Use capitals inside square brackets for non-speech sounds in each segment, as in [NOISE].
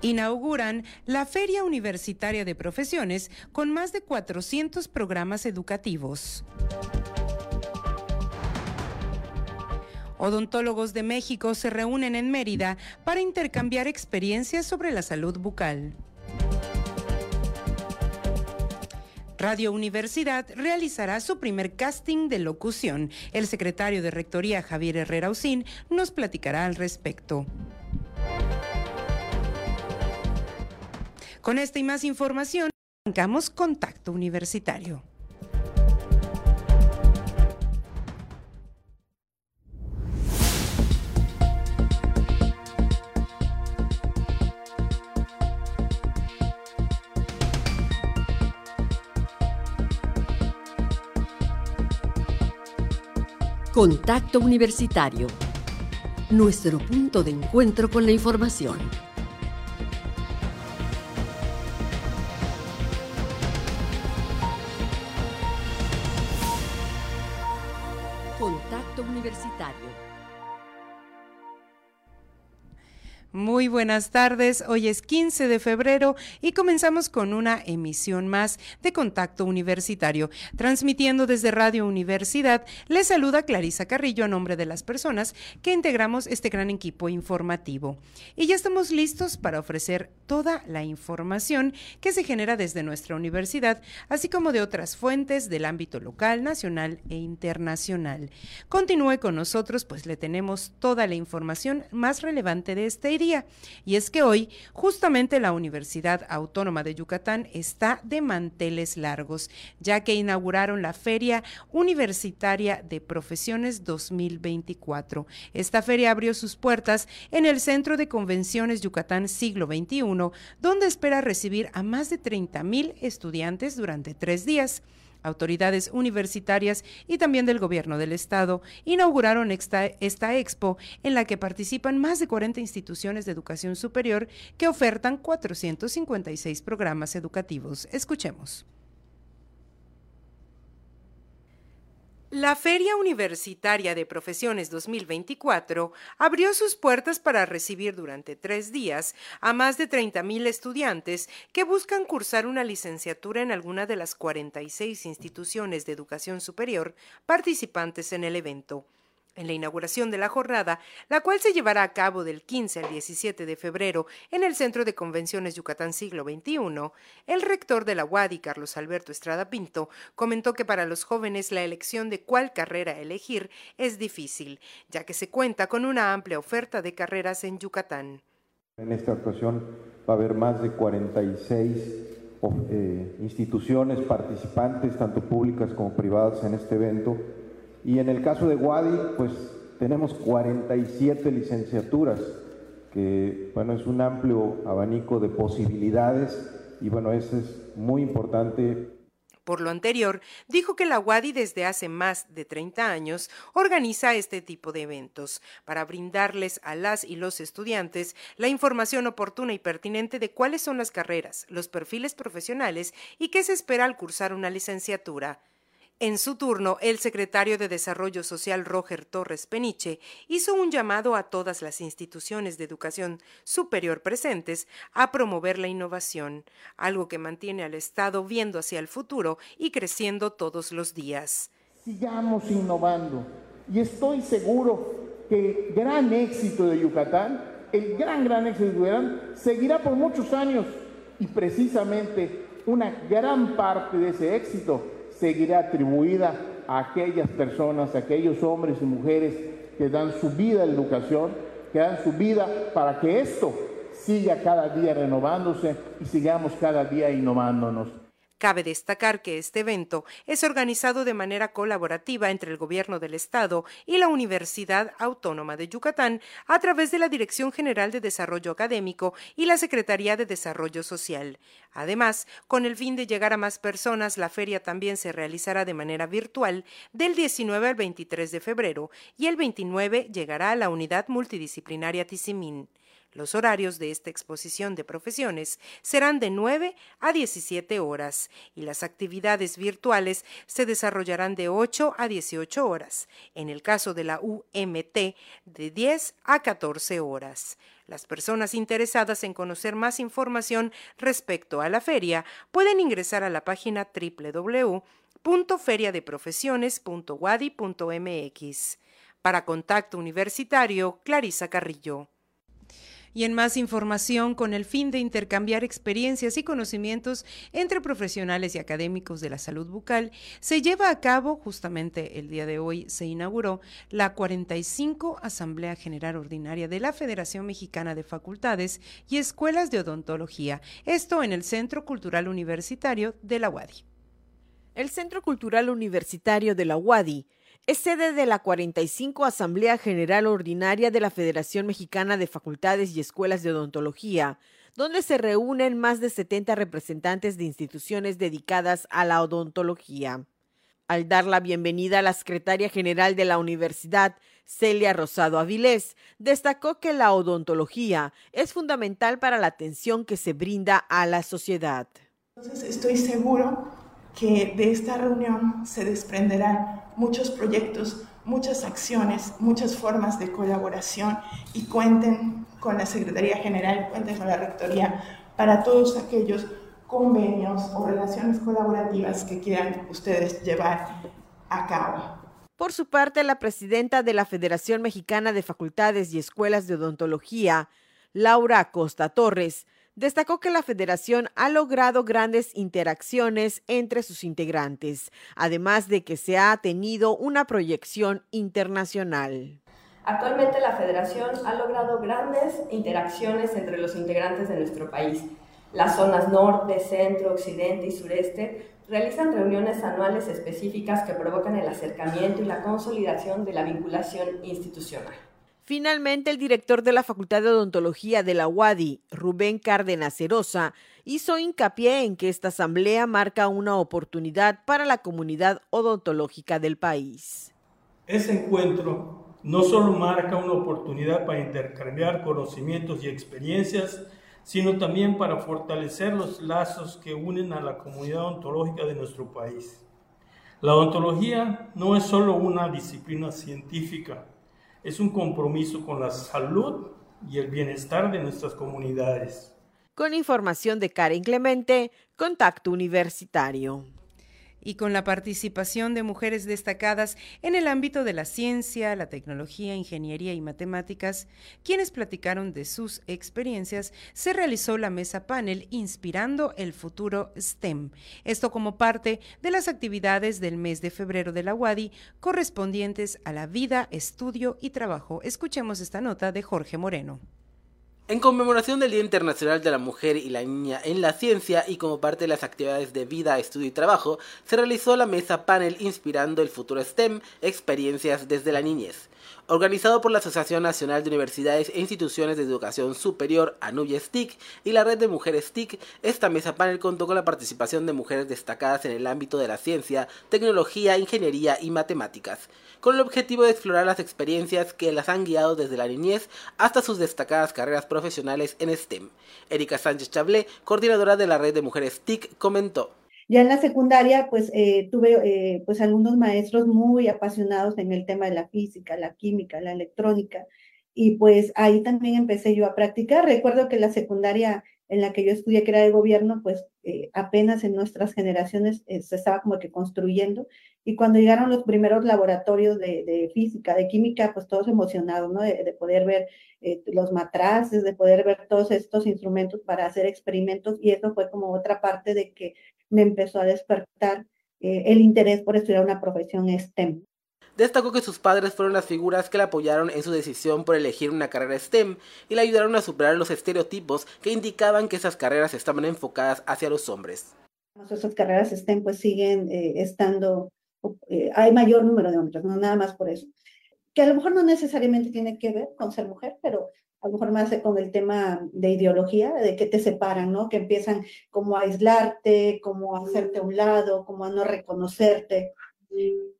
Inauguran la Feria Universitaria de Profesiones con más de 400 programas educativos. Odontólogos de México se reúnen en Mérida para intercambiar experiencias sobre la salud bucal. Radio Universidad realizará su primer casting de locución. El secretario de Rectoría Javier Herrera Usín nos platicará al respecto. Con esta y más información, arrancamos Contacto Universitario. Contacto Universitario. Nuestro punto de encuentro con la información. Muy buenas tardes, hoy es 15 de febrero y comenzamos con una emisión más de Contacto Universitario. Transmitiendo desde Radio Universidad, les saluda Clarisa Carrillo a nombre de las personas que integramos este gran equipo informativo. Y ya estamos listos para ofrecer toda la información que se genera desde nuestra universidad, así como de otras fuentes del ámbito local, nacional e internacional. Continúe con nosotros, pues le tenemos toda la información más relevante de este día. Y es que hoy justamente la Universidad Autónoma de Yucatán está de manteles largos, ya que inauguraron la Feria Universitaria de Profesiones 2024. Esta feria abrió sus puertas en el Centro de Convenciones Yucatán Siglo XXI, donde espera recibir a más de 30 mil estudiantes durante tres días autoridades universitarias y también del gobierno del estado inauguraron esta, esta, expo en la que participan más de 40 instituciones de educación superior que ofertan 456 programas educativos. Escuchemos. La Feria Universitaria de Profesiones 2024 abrió sus puertas para recibir durante tres días a más de 30.000 estudiantes que buscan cursar una licenciatura en alguna de las 46 instituciones de educación superior participantes en el evento en la inauguración de la jornada, la cual se llevará a cabo del 15 al 17 de febrero en el Centro de Convenciones Yucatán Siglo XXI, el rector de la UADI, Carlos Alberto Estrada Pinto, comentó que para los jóvenes la elección de cuál carrera elegir es difícil, ya que se cuenta con una amplia oferta de carreras en Yucatán. En esta actuación va a haber más de 46 eh, instituciones participantes, tanto públicas como privadas, en este evento y en el caso de Wadi, pues tenemos 47 licenciaturas, que bueno, es un amplio abanico de posibilidades y bueno, eso es muy importante. Por lo anterior, dijo que la UADI desde hace más de 30 años organiza este tipo de eventos para brindarles a las y los estudiantes la información oportuna y pertinente de cuáles son las carreras, los perfiles profesionales y qué se espera al cursar una licenciatura. En su turno, el secretario de Desarrollo Social Roger Torres Peniche hizo un llamado a todas las instituciones de educación superior presentes a promover la innovación, algo que mantiene al Estado viendo hacia el futuro y creciendo todos los días. Sigamos innovando y estoy seguro que el gran éxito de Yucatán, el gran, gran éxito de Yucatán, seguirá por muchos años y precisamente una gran parte de ese éxito seguirá atribuida a aquellas personas, a aquellos hombres y mujeres que dan su vida a la educación, que dan su vida para que esto siga cada día renovándose y sigamos cada día innovándonos. Cabe destacar que este evento es organizado de manera colaborativa entre el Gobierno del Estado y la Universidad Autónoma de Yucatán a través de la Dirección General de Desarrollo Académico y la Secretaría de Desarrollo Social. Además, con el fin de llegar a más personas, la feria también se realizará de manera virtual del 19 al 23 de febrero y el 29 llegará a la Unidad Multidisciplinaria Tizimín. Los horarios de esta exposición de profesiones serán de 9 a 17 horas y las actividades virtuales se desarrollarán de 8 a 18 horas, en el caso de la UMT de 10 a 14 horas. Las personas interesadas en conocer más información respecto a la feria pueden ingresar a la página www.feriadeprofesiones.wadi.mx. Para Contacto Universitario, Clarisa Carrillo y en más información con el fin de intercambiar experiencias y conocimientos entre profesionales y académicos de la salud bucal, se lleva a cabo, justamente el día de hoy se inauguró, la 45 Asamblea General Ordinaria de la Federación Mexicana de Facultades y Escuelas de Odontología, esto en el Centro Cultural Universitario de la UADI. El Centro Cultural Universitario de la UADI es sede de la 45 Asamblea General Ordinaria de la Federación Mexicana de Facultades y Escuelas de Odontología, donde se reúnen más de 70 representantes de instituciones dedicadas a la odontología. Al dar la bienvenida a la secretaria general de la universidad, Celia Rosado Avilés, destacó que la odontología es fundamental para la atención que se brinda a la sociedad. Entonces estoy seguro que de esta reunión se desprenderán muchos proyectos, muchas acciones, muchas formas de colaboración y cuenten con la Secretaría General, cuenten con la Rectoría para todos aquellos convenios o relaciones colaborativas que quieran ustedes llevar a cabo. Por su parte, la presidenta de la Federación Mexicana de Facultades y Escuelas de Odontología, Laura Costa Torres, destacó que la federación ha logrado grandes interacciones entre sus integrantes, además de que se ha tenido una proyección internacional. Actualmente la federación ha logrado grandes interacciones entre los integrantes de nuestro país. Las zonas norte, centro, occidente y sureste realizan reuniones anuales específicas que provocan el acercamiento y la consolidación de la vinculación institucional. Finalmente, el director de la Facultad de Odontología de la UADI, Rubén Cárdenas Cerosa, hizo hincapié en que esta asamblea marca una oportunidad para la comunidad odontológica del país. Ese encuentro no solo marca una oportunidad para intercambiar conocimientos y experiencias, sino también para fortalecer los lazos que unen a la comunidad odontológica de nuestro país. La odontología no es solo una disciplina científica, es un compromiso con la salud y el bienestar de nuestras comunidades. Con información de Karen Clemente, Contacto Universitario y con la participación de mujeres destacadas en el ámbito de la ciencia, la tecnología, ingeniería y matemáticas, quienes platicaron de sus experiencias, se realizó la mesa panel Inspirando el futuro STEM. Esto como parte de las actividades del mes de febrero de la UADI correspondientes a la vida, estudio y trabajo. Escuchemos esta nota de Jorge Moreno. En conmemoración del Día Internacional de la Mujer y la Niña en la Ciencia y como parte de las actividades de vida, estudio y trabajo, se realizó la mesa panel Inspirando el futuro STEM, experiencias desde la niñez organizado por la Asociación Nacional de Universidades e Instituciones de Educación Superior, ANUYES TIC, y la Red de Mujeres TIC, esta mesa panel contó con la participación de mujeres destacadas en el ámbito de la ciencia, tecnología, ingeniería y matemáticas, con el objetivo de explorar las experiencias que las han guiado desde la niñez hasta sus destacadas carreras profesionales en STEM. Erika Sánchez Chablé, coordinadora de la Red de Mujeres TIC, comentó. Ya en la secundaria, pues eh, tuve eh, pues algunos maestros muy apasionados en el tema de la física, la química, la electrónica, y pues ahí también empecé yo a practicar. Recuerdo que la secundaria en la que yo estudié, que era de gobierno, pues eh, apenas en nuestras generaciones se estaba como que construyendo. Y cuando llegaron los primeros laboratorios de, física, de química, pues todos emocionados, ¿no? De, de poder ver los matraces, de poder ver todos estos instrumentos para hacer experimentos. Y eso fue como otra parte de que me empezó a despertar eh, el interés por estudiar una profesión STEM. Destacó que sus padres fueron las figuras que la apoyaron en su decisión por elegir una carrera STEM y le ayudaron a superar los estereotipos que indicaban que esas carreras estaban enfocadas hacia los hombres. Esas carreras STEM pues siguen eh, estando, eh, hay mayor número de hombres, no nada más por eso. Que a lo mejor no necesariamente tiene que ver con ser mujer, pero a lo mejor más con el tema de ideología, de que te separan, ¿no? Que empiezan como a aislarte, como a hacerte a un lado, como a no reconocerte.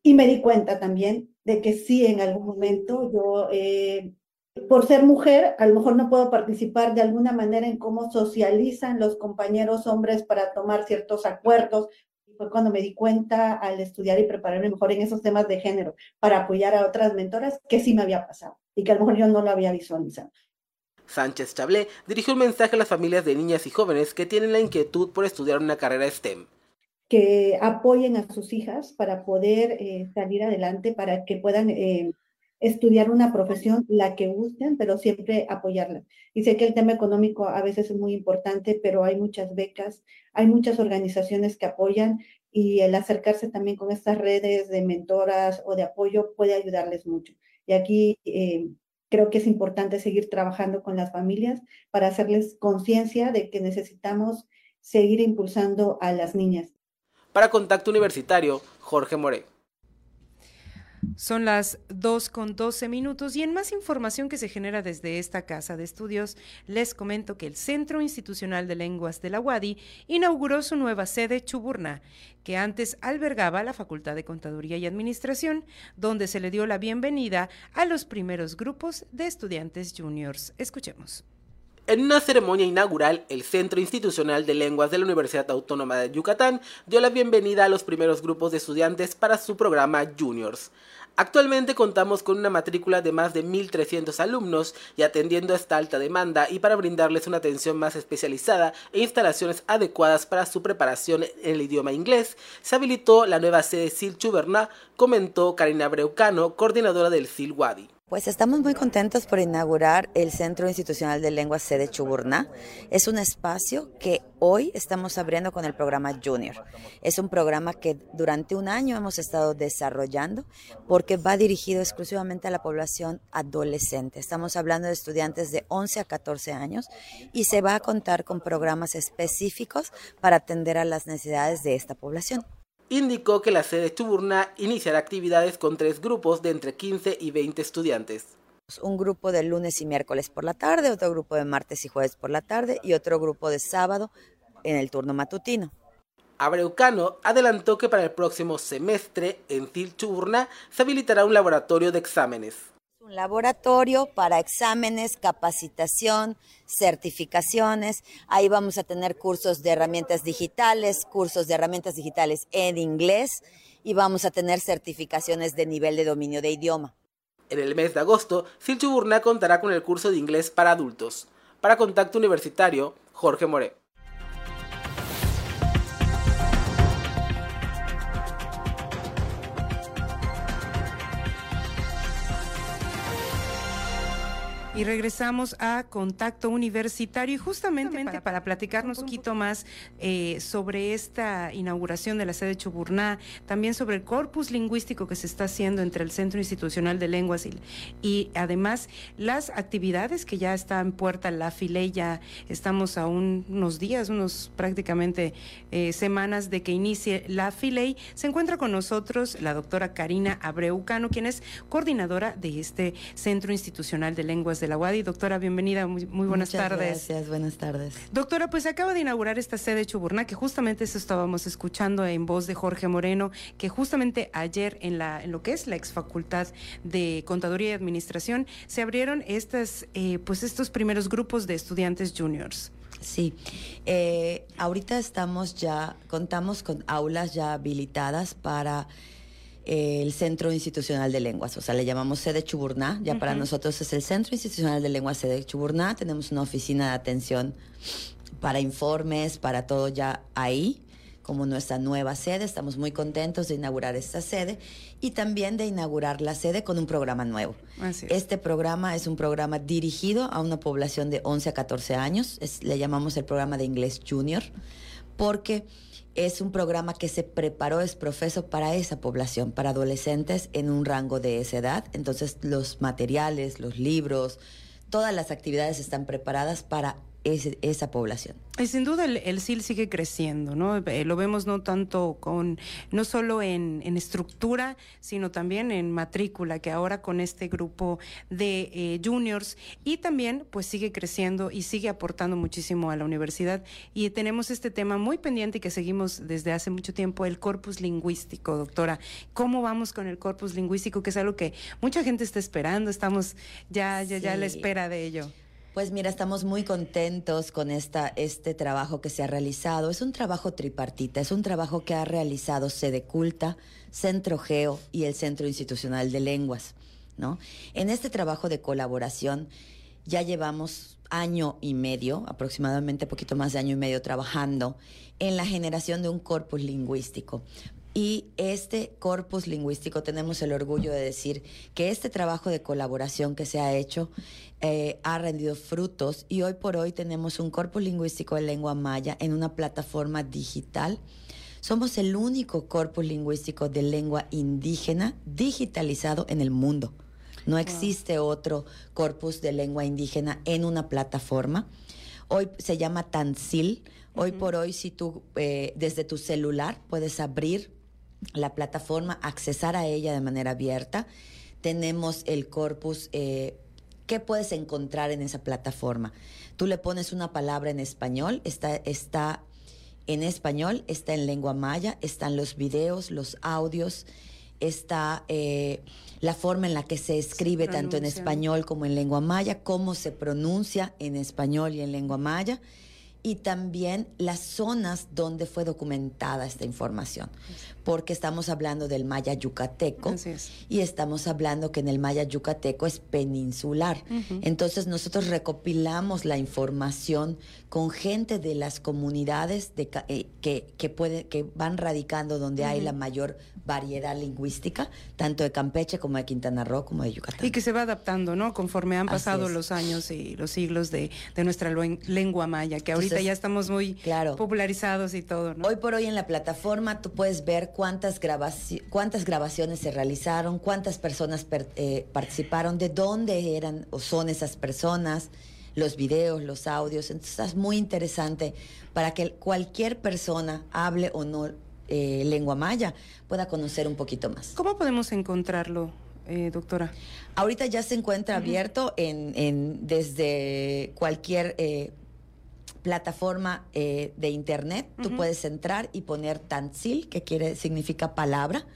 Y me di cuenta también de que sí, en algún momento yo, eh, por ser mujer, a lo mejor no puedo participar de alguna manera en cómo socializan los compañeros hombres para tomar ciertos acuerdos. Fue cuando me di cuenta al estudiar y prepararme mejor en esos temas de género para apoyar a otras mentoras que sí me había pasado y que a lo mejor yo no lo había visualizado. Sánchez Chablé dirigió un mensaje a las familias de niñas y jóvenes que tienen la inquietud por estudiar una carrera STEM. Que apoyen a sus hijas para poder eh, salir adelante, para que puedan eh, estudiar una profesión, la que gusten, pero siempre apoyarla. Y sé que el tema económico a veces es muy importante, pero hay muchas becas, hay muchas organizaciones que apoyan y el acercarse también con estas redes de mentoras o de apoyo puede ayudarles mucho. Y aquí eh, creo que es importante seguir trabajando con las familias para hacerles conciencia de que necesitamos seguir impulsando a las niñas. Para Contacto Universitario, Jorge More. Son las 2 con 12 minutos y en más información que se genera desde esta casa de estudios, les comento que el Centro Institucional de Lenguas de la UADI inauguró su nueva sede Chuburná, que antes albergaba la Facultad de Contaduría y Administración, donde se le dio la bienvenida a los primeros grupos de estudiantes juniors. Escuchemos. En una ceremonia inaugural, el Centro Institucional de Lenguas de la Universidad Autónoma de Yucatán dio la bienvenida a los primeros grupos de estudiantes para su programa Juniors. Actualmente contamos con una matrícula de más de 1.300 alumnos y atendiendo a esta alta demanda y para brindarles una atención más especializada e instalaciones adecuadas para su preparación en el idioma inglés, se habilitó la nueva sede SIL Chuberná, comentó Karina Breucano, coordinadora del SIL Wadi. Pues estamos muy contentos por inaugurar el Centro Institucional de Lenguas Sede Chuburná. Es un espacio que hoy estamos abriendo con el programa Junior. Es un programa que durante un año hemos estado desarrollando porque va dirigido exclusivamente a la población adolescente. Estamos hablando de estudiantes de 11 a 14 años y se va a contar con programas específicos para atender a las necesidades de esta población indicó que la sede Chuburná iniciará actividades con tres grupos de entre 15 y 20 estudiantes. Un grupo de lunes y miércoles por la tarde, otro grupo de martes y jueves por la tarde y otro grupo de sábado en el turno matutino. Abreucano adelantó que para el próximo semestre en CIL Chuburná se habilitará un laboratorio de exámenes un laboratorio para exámenes, capacitación, certificaciones. Ahí vamos a tener cursos de herramientas digitales, cursos de herramientas digitales en inglés y vamos a tener certificaciones de nivel de dominio de idioma. En el mes de agosto, Silchuburna contará con el curso de inglés para adultos. Para Contacto Universitario, Jorge More. Y regresamos a Contacto Universitario y justamente para, platicarnos un poquito más eh, sobre esta inauguración de la sede Chuburná, también sobre el corpus lingüístico que se está haciendo entre el Centro Institucional de Lenguas y, y además las actividades que ya están en puerta, la FILE, ya estamos a unos días, unos prácticamente eh, semanas de que inicie la FILEI. Se encuentra con nosotros la doctora Karina Abreucano, quien es coordinadora de este Centro Institucional de Lenguas de la UADI. Doctora, bienvenida, muy, buenas tardes. Gracias, buenas tardes. Doctora, pues acaba de inaugurar esta sede Chuburná, que justamente eso estábamos escuchando en voz de Jorge Moreno, que justamente ayer en, la, en lo que es la ex facultad de Contaduría y Administración se abrieron estas, eh, pues estos primeros grupos de estudiantes juniors. Sí, eh, ahorita estamos ya, contamos con aulas ya habilitadas para el Centro Institucional de Lenguas, o sea, le llamamos sede Chuburná, ya para nosotros es el Centro Institucional de Lenguas sede Chuburná, tenemos una oficina de atención para informes, para todo ya ahí, como nuestra nueva sede, estamos muy contentos de inaugurar esta sede y también de inaugurar la sede con un programa nuevo. Este programa es un programa dirigido a una población de 11 a 14 años, le llamamos el programa de inglés junior, porque es un programa que se preparó, es profeso para esa población, para adolescentes en un rango de esa edad. Entonces los materiales, los libros, todas las actividades están preparadas para esa población. Y sin duda el, SIL sigue creciendo, ¿no? Eh, lo vemos no tanto con, no solo en, estructura, sino también en matrícula, que ahora con este grupo de eh, juniors y también pues sigue creciendo y sigue aportando muchísimo a la universidad. Y tenemos este tema muy pendiente que seguimos desde hace mucho tiempo, el corpus lingüístico, doctora. ¿Cómo vamos con el corpus lingüístico? Que es algo que mucha gente está esperando, estamos ya, ya, ya a la espera de ello. Pues mira, estamos muy contentos con esta, este trabajo que se ha realizado. Es un trabajo tripartita, es un trabajo que ha realizado Sede Culta, Centro Geo y el Centro Institucional de Lenguas. ¿no? En este trabajo de colaboración ya llevamos año y medio, aproximadamente poquito más de año y medio, trabajando en la generación de un corpus lingüístico. Y este corpus lingüístico tenemos el orgullo de decir que este trabajo de colaboración que se ha hecho eh, ha rendido frutos y hoy por hoy tenemos un corpus lingüístico de lengua maya en una plataforma digital. Somos el único corpus lingüístico de lengua indígena digitalizado en el mundo. No existe otro corpus de lengua indígena en una plataforma. Hoy se llama Tansil. Hoy por hoy, si tú eh, desde tu celular puedes abrir la plataforma, accesar a ella de manera abierta. Tenemos el corpus. Eh, ¿Qué puedes encontrar en esa plataforma? Tú le pones una palabra en español, está, está en español, está en lengua maya, están los videos, los audios, está eh, la forma en la que se escribe tanto en español como en lengua maya, cómo se pronuncia en español y en lengua maya y también las zonas donde fue documentada esta información, porque estamos hablando del maya yucateco y estamos hablando que en el maya yucateco es peninsular. Entonces nosotros recopilamos la información con gente de las comunidades de, eh, que, que, puede, que van radicando donde hay la mayor variedad lingüística, tanto de Campeche como de Quintana Roo como de Yucatán. Y que se va adaptando, ¿no? Conforme han pasado los años y los siglos de, de nuestra lengua maya, que ahorita ya estamos muy popularizados y todo, ¿no? Hoy por hoy en la plataforma tú puedes ver cuántas, cuántas grabaciones se realizaron, cuántas personas eh, participaron, de dónde eran o son esas personas, los videos, los audios. Entonces es muy interesante para que cualquier persona hable o no eh, lengua maya pueda conocer un poquito más. ¿Cómo podemos encontrarlo? Eh, doctora? Ahorita ya se encuentra abierto en, en, desde cualquier eh, plataforma eh, de internet. Tú puedes entrar y poner Tanzil, que quiere significa palabra,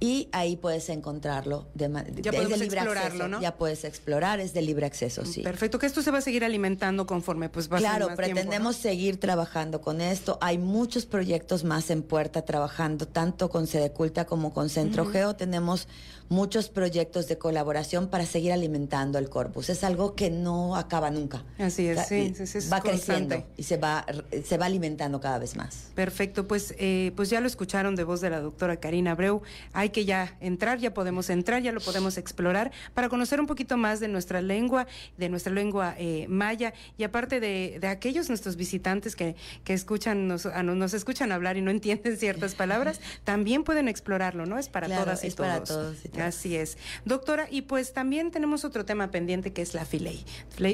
y ahí puedes encontrarlo. De, ya puedes explorarlo, ¿no? Ya puedes explorar, es de libre acceso, sí. Perfecto, que esto se va a seguir alimentando conforme pues va Claro, más pretendemos seguir trabajando con esto. Hay muchos proyectos más en puerta trabajando, tanto con Sede Culta como con Centro Geo. Tenemos muchos proyectos de colaboración para seguir alimentando el corpus. Es algo que no acaba nunca. Así es, sí, va creciendo y se va, se va alimentando cada vez más. Perfecto, pues, eh, pues ya lo escucharon de voz de la doctora Karina Abreu. Hay que ya entrar, ya podemos entrar, ya lo podemos explorar para conocer un poquito más de nuestra lengua, de nuestra lengua eh, maya y aparte de, de, aquellos nuestros visitantes que, que escuchan, nos, nos escuchan hablar y no entienden ciertas palabras, también pueden explorarlo, ¿no? Es para todas y es todos. Para todos Así es. Doctora, y pues también tenemos otro tema pendiente que es la FILEI.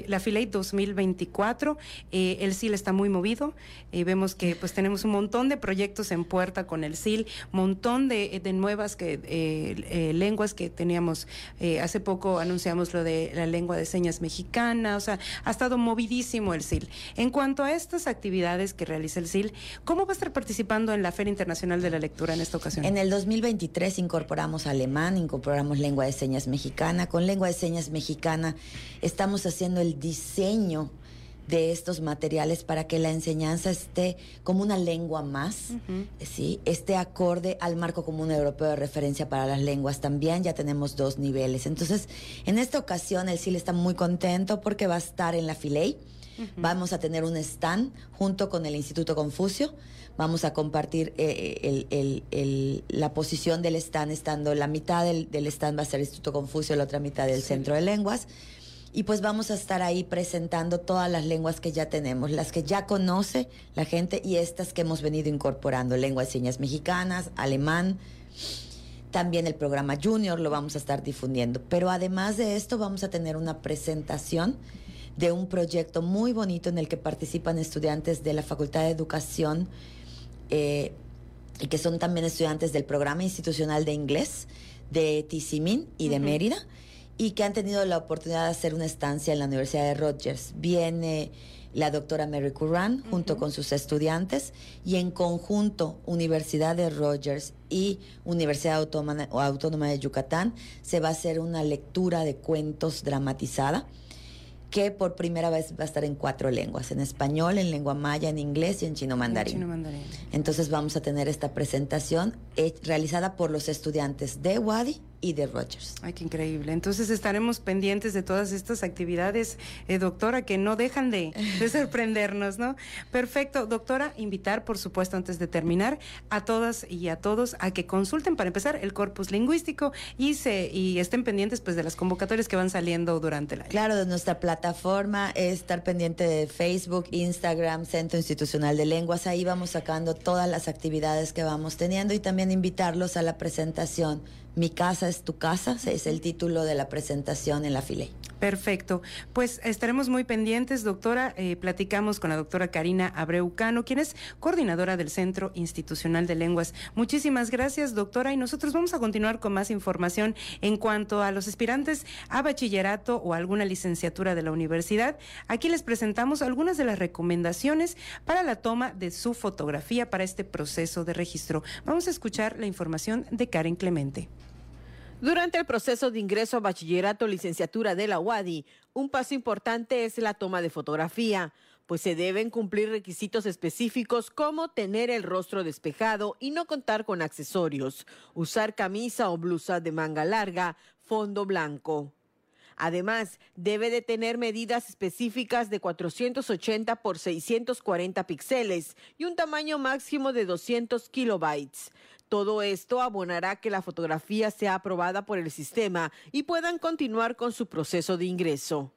La FILEI 2024, eh, el SIL está muy movido, eh, vemos que pues tenemos un montón de proyectos en puerta con el SIL, montón de, nuevas que, eh, lenguas que teníamos, hace poco anunciamos lo de la lengua de señas mexicana, o sea, ha estado movidísimo el SIL. En cuanto a estas actividades que realiza el SIL, ¿cómo va a estar participando en la Feria Internacional de la Lectura en esta ocasión? En el 2023 incorporamos alemán, incorporamos lengua de señas mexicana. Con lengua de señas mexicana estamos haciendo el diseño de estos materiales para que la enseñanza esté como una lengua más, ¿sí? esté acorde al marco común europeo de referencia para las lenguas. También ya tenemos dos niveles. Entonces, en esta ocasión el CIL está muy contento porque va a estar en la Filey. Vamos a tener un stand junto con el Instituto Confucio vamos a compartir eh, el, la posición del stand, estando la mitad del, stand va a ser Instituto Confucio, la otra mitad del Centro de Lenguas. Y pues vamos a estar ahí presentando todas las lenguas que ya tenemos, las que ya conoce la gente y estas que hemos venido incorporando, lenguas de señas mexicanas, alemán, también el programa Junior lo vamos a estar difundiendo. Pero además de esto vamos a tener una presentación de un proyecto muy bonito en el que participan estudiantes de la Facultad de Educación eh, y que son también estudiantes del programa institucional de inglés de Tizimín y de Mérida y que han tenido la oportunidad de hacer una estancia en la Universidad de Rogers. Viene la doctora Mary Curran junto con sus estudiantes y en conjunto Universidad de Rogers y Universidad Autónoma, Autónoma de Yucatán se va a hacer una lectura de cuentos dramatizada que por primera vez va a estar en cuatro lenguas, en español, en lengua maya, en inglés y en chino mandarín. Entonces vamos a tener esta presentación eh, realizada por los estudiantes de Wadi y de Rogers. Ay, qué increíble. Entonces estaremos pendientes de todas estas actividades, eh, doctora, que no dejan de, de, [LAUGHS] sorprendernos, ¿no? Perfecto, doctora, invitar, por supuesto, antes de terminar, a todas y a todos a que consulten, para empezar, el corpus lingüístico y, se, y estén pendientes pues, de las convocatorias que van saliendo durante el año. Claro, de nuestra plataforma es estar pendiente de Facebook, Instagram, Centro Institucional de Lenguas. Ahí vamos sacando todas las actividades que vamos teniendo y también invitarlos a la presentación mi casa es tu casa, es el título de la presentación en la FILE. Perfecto. Pues estaremos muy pendientes, doctora. Eh, platicamos con la doctora Karina Abreucano, quien es coordinadora del Centro Institucional de Lenguas. Muchísimas gracias, doctora. Y nosotros vamos a continuar con más información en cuanto a los aspirantes a bachillerato o alguna licenciatura de la universidad. Aquí les presentamos algunas de las recomendaciones para la toma de su fotografía para este proceso de registro. Vamos a escuchar la información de Karen Clemente. Durante el proceso de ingreso a bachillerato licenciatura de la UADI, un paso importante es la toma de fotografía, pues se deben cumplir requisitos específicos como tener el rostro despejado y no contar con accesorios, usar camisa o blusa de manga larga, fondo blanco. Además, debe de tener medidas específicas de 480 por 640 píxeles y un tamaño máximo de 200 kilobytes. Todo esto abonará que la fotografía sea aprobada por el sistema y puedan continuar con su proceso de ingreso.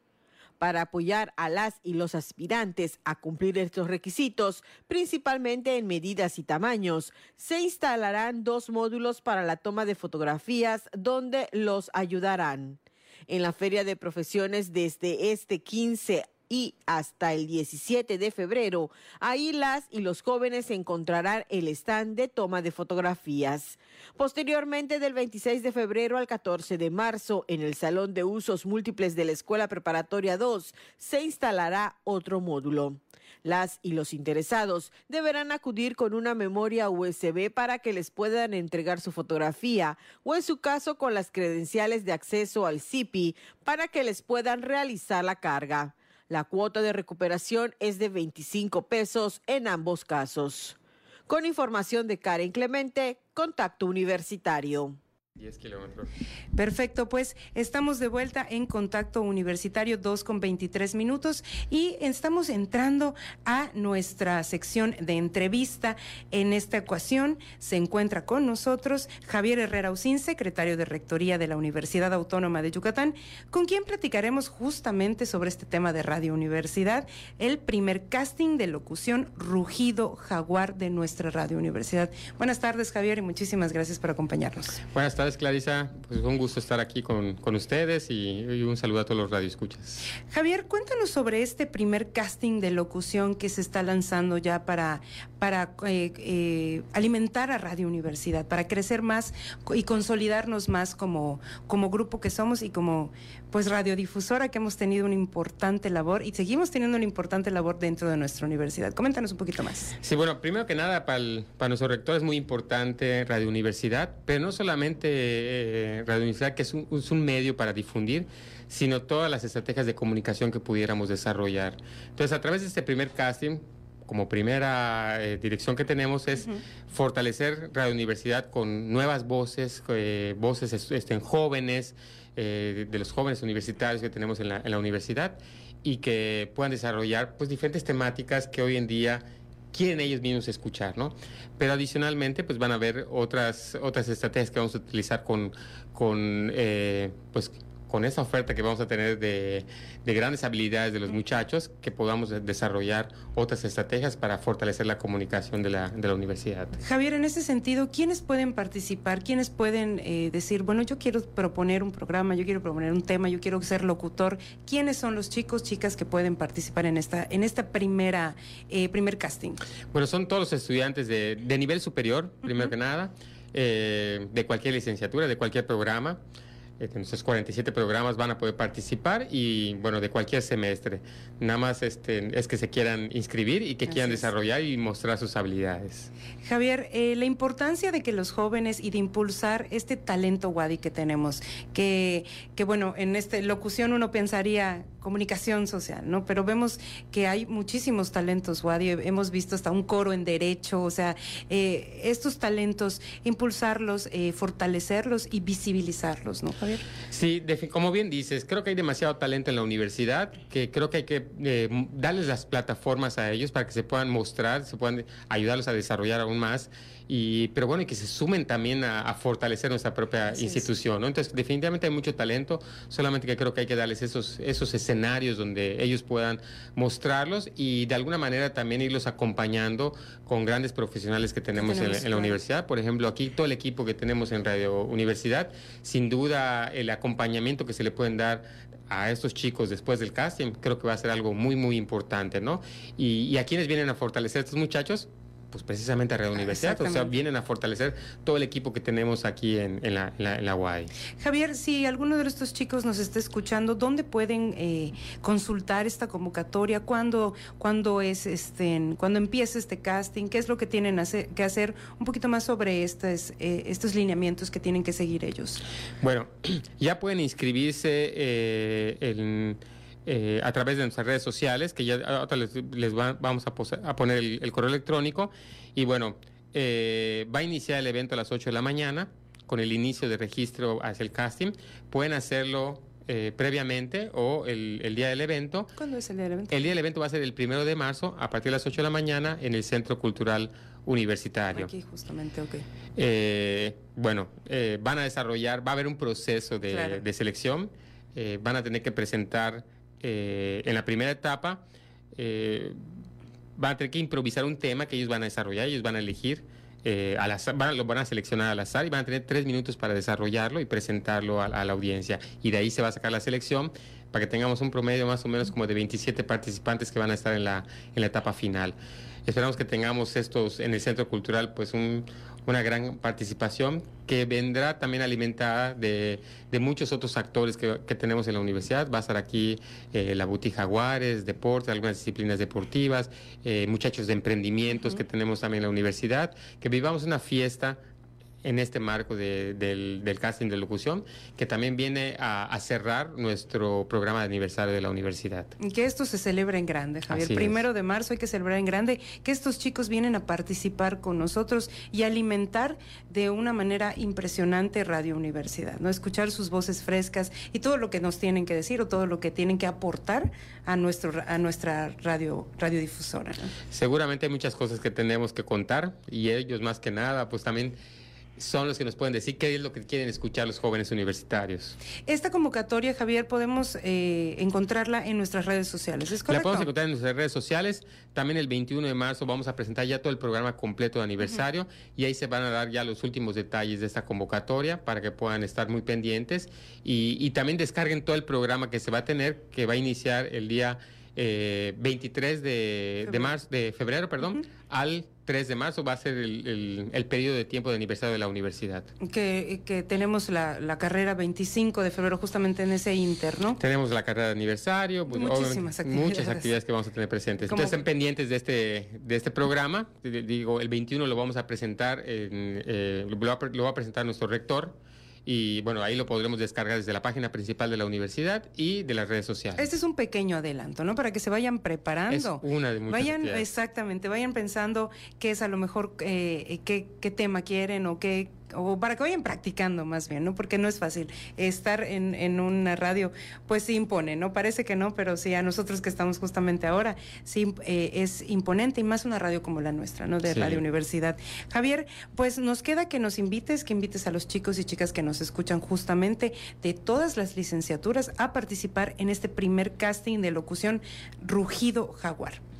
Para apoyar a las y los aspirantes a cumplir estos requisitos, principalmente en medidas y tamaños, se instalarán dos módulos para la toma de fotografías donde los ayudarán en la Feria de Profesiones desde este 15 y hasta el 17 de febrero, ahí las y los jóvenes encontrarán el stand de toma de fotografías. Posteriormente, del 26 de febrero al 14 de marzo, en el Salón de Usos Múltiples de la Escuela Preparatoria 2, se instalará otro módulo. Las y los interesados deberán acudir con una memoria USB para que les puedan entregar su fotografía o en su caso con las credenciales de acceso al CIPI para que les puedan realizar la carga. La cuota de recuperación es de 25 pesos en ambos casos. Con información de Karen Clemente, Contacto Universitario. 10 kilómetros. Perfecto, pues estamos de vuelta en contacto universitario 2 con 23 minutos y estamos entrando a nuestra sección de entrevista. En esta ocasión se encuentra con nosotros Javier Herrera Usín, secretario de Rectoría de la Universidad Autónoma de Yucatán, con quien platicaremos justamente sobre este tema de Radio Universidad, el primer casting de locución rugido jaguar de nuestra Radio Universidad. Buenas tardes, Javier, y muchísimas gracias por acompañarnos. Buenas tardes tardes, Clarisa. Pues un gusto estar aquí con, con ustedes y, y, un saludo a todos los radioescuchas. Javier, cuéntanos sobre este primer casting de locución que se está lanzando ya para, para eh, eh, alimentar a Radio Universidad, para crecer más y consolidarnos más como, como grupo que somos y como pues radiodifusora que hemos tenido una importante labor y seguimos teniendo una importante labor dentro de nuestra universidad. Coméntanos un poquito más. Sí, bueno, primero que nada, para, el, para nuestro rector es muy importante Radio Universidad, pero no solamente eh, Radio Universidad, que es un, es un medio para difundir, sino todas las estrategias de comunicación que pudiéramos desarrollar. Entonces, a través de este primer casting, como primera eh, dirección que tenemos es uh -huh. fortalecer Radio Universidad con nuevas voces, eh, voces estén jóvenes, eh, de los jóvenes universitarios que tenemos en la, en la, universidad y que puedan desarrollar pues diferentes temáticas que hoy en día quieren ellos mismos escuchar, ¿no? Pero adicionalmente, pues van a haber otras, otras estrategias que vamos a utilizar con, con eh, pues con esa oferta que vamos a tener de, de, grandes habilidades de los muchachos, que podamos desarrollar otras estrategias para fortalecer la comunicación de la, de la universidad. Javier, en ese sentido, ¿quiénes pueden participar? ¿Quiénes pueden eh, decir, bueno, yo quiero proponer un programa, yo quiero proponer un tema, yo quiero ser locutor? ¿Quiénes son los chicos, chicas que pueden participar en esta, en esta primera, eh, primer casting? Bueno, son todos los estudiantes de, de nivel superior, primero uh -huh. que nada, eh, de cualquier licenciatura, de cualquier programa. Eh, de nuestros 47 programas van a poder participar y bueno, de cualquier semestre. Nada más este, es que se quieran inscribir y que quieran desarrollar y mostrar sus habilidades. Javier, eh, la importancia de que los jóvenes y de impulsar este talento Wadi que tenemos, que, que bueno, en esta locución uno pensaría comunicación social, ¿no? Pero vemos que hay muchísimos talentos Wadi, hemos visto hasta un coro en derecho, o sea, eh, estos talentos, impulsarlos, fortalecerlos y visibilizarlos, ¿no? Sí, como bien dices, creo que hay demasiado talento en la universidad, que creo que hay que eh, darles las plataformas a ellos para que se puedan mostrar, se puedan ayudarlos a desarrollar aún más y, pero bueno, y que se sumen también a, fortalecer nuestra propia institución, ¿no? Entonces, definitivamente hay mucho talento, solamente que creo que hay que darles esos, esos escenarios donde ellos puedan mostrarlos y de alguna manera también irlos acompañando con grandes profesionales que tenemos, en, la universidad. Por ejemplo, aquí todo el equipo que tenemos en Radio Universidad, sin duda el acompañamiento que se le pueden dar a estos chicos después del casting, creo que va a ser algo muy, muy importante, ¿no? Y, y a quienes vienen a fortalecer estos muchachos, pues precisamente a Red Universidad, o sea, vienen a fortalecer todo el equipo que tenemos aquí en, la, en, UAI. Javier, si alguno de estos chicos nos está escuchando, ¿dónde pueden eh, consultar esta convocatoria? ¿Cuándo, cuándo es este, cuando empieza este casting? ¿Qué es lo que tienen que hacer? Un poquito más sobre estos, eh, estos lineamientos que tienen que seguir ellos. Bueno, [CLEARS THROAT] ya pueden inscribirse eh, en eh, a través de nuestras redes sociales, que ya ahora les, vamos a, poner el, correo electrónico. Y bueno, eh, va a iniciar el evento a las 8 de la mañana con el inicio de registro hacia el casting. Pueden hacerlo eh, previamente o el, día del evento. ¿Cuándo es el día del evento? El día del evento va a ser el primero de marzo a partir de las 8 de la mañana en el Centro Cultural Universitario. Aquí justamente, ok. bueno, van a desarrollar, va a haber un proceso de, de selección. van a tener que presentar eh, en la primera etapa eh, van a tener que improvisar un tema que ellos van a desarrollar, ellos van a elegir, eh, van, lo van a seleccionar al azar y van a tener tres minutos para desarrollarlo y presentarlo a, la audiencia. Y de ahí se va a sacar la selección para que tengamos un promedio más o menos como de 27 participantes que van a estar en la, en la etapa final. Esperamos que tengamos estos en el Centro Cultural, pues un, una gran participación que vendrá también alimentada de, muchos otros actores que, tenemos en la universidad. Va a estar aquí eh, la Buti Jaguares, deporte, algunas disciplinas deportivas, eh, muchachos de emprendimientos que tenemos también en la universidad, que vivamos una fiesta en este marco del, casting de locución, que también viene a, cerrar nuestro programa de aniversario de la universidad. Que esto se celebre en grande, Javier. Primero de marzo hay que celebrar en grande, que estos chicos vienen a participar con nosotros y alimentar de una manera impresionante Radio Universidad, ¿no? Escuchar sus voces frescas y todo lo que nos tienen que decir o todo lo que tienen que aportar a, nuestro, a nuestra radio, radiodifusora. Seguramente hay muchas cosas que tenemos que contar y ellos más que nada, pues también son los que nos pueden decir qué es lo que quieren escuchar los jóvenes universitarios. Esta convocatoria, Javier, podemos eh, encontrarla en nuestras redes sociales, ¿es correcto? La podemos encontrar en nuestras redes sociales. También el 21 de marzo vamos a presentar ya todo el programa completo de aniversario y ahí se van a dar ya los últimos detalles de esta convocatoria para que puedan estar muy pendientes y, también descarguen todo el programa que se va a tener, que va a iniciar el día 23 eh, de, marzo, de febrero, perdón, al 3 de marzo va a ser el, el, periodo de tiempo de aniversario de la universidad. Que, que tenemos la, la, carrera 25 de febrero justamente en ese inter, ¿no? Tenemos la carrera de aniversario, pues, Muchísimas actividades. muchas actividades que vamos a tener presentes. Entonces estén pendientes de este, de este programa. Digo, el 21 lo vamos a presentar, en, eh, lo, va, lo va a presentar nuestro rector y bueno, ahí lo podremos descargar desde la página principal de la universidad y de las redes sociales. Este es un pequeño adelanto, ¿no? Para que se vayan preparando. Es una de muchas Vayan, exactamente, vayan pensando qué es a lo mejor, eh, qué, qué tema quieren o qué o para que vayan practicando más bien, ¿no? Porque no es fácil. Estar en, en una radio, pues sí impone, ¿no? Parece que no, pero sí, a nosotros que estamos justamente ahora, sí eh, es imponente y más una radio como la nuestra, ¿no? De Radio Universidad. Javier, pues nos queda que nos invites, que invites a los chicos y chicas que nos escuchan justamente de todas las licenciaturas a participar en este primer casting de locución Rugido Jaguar.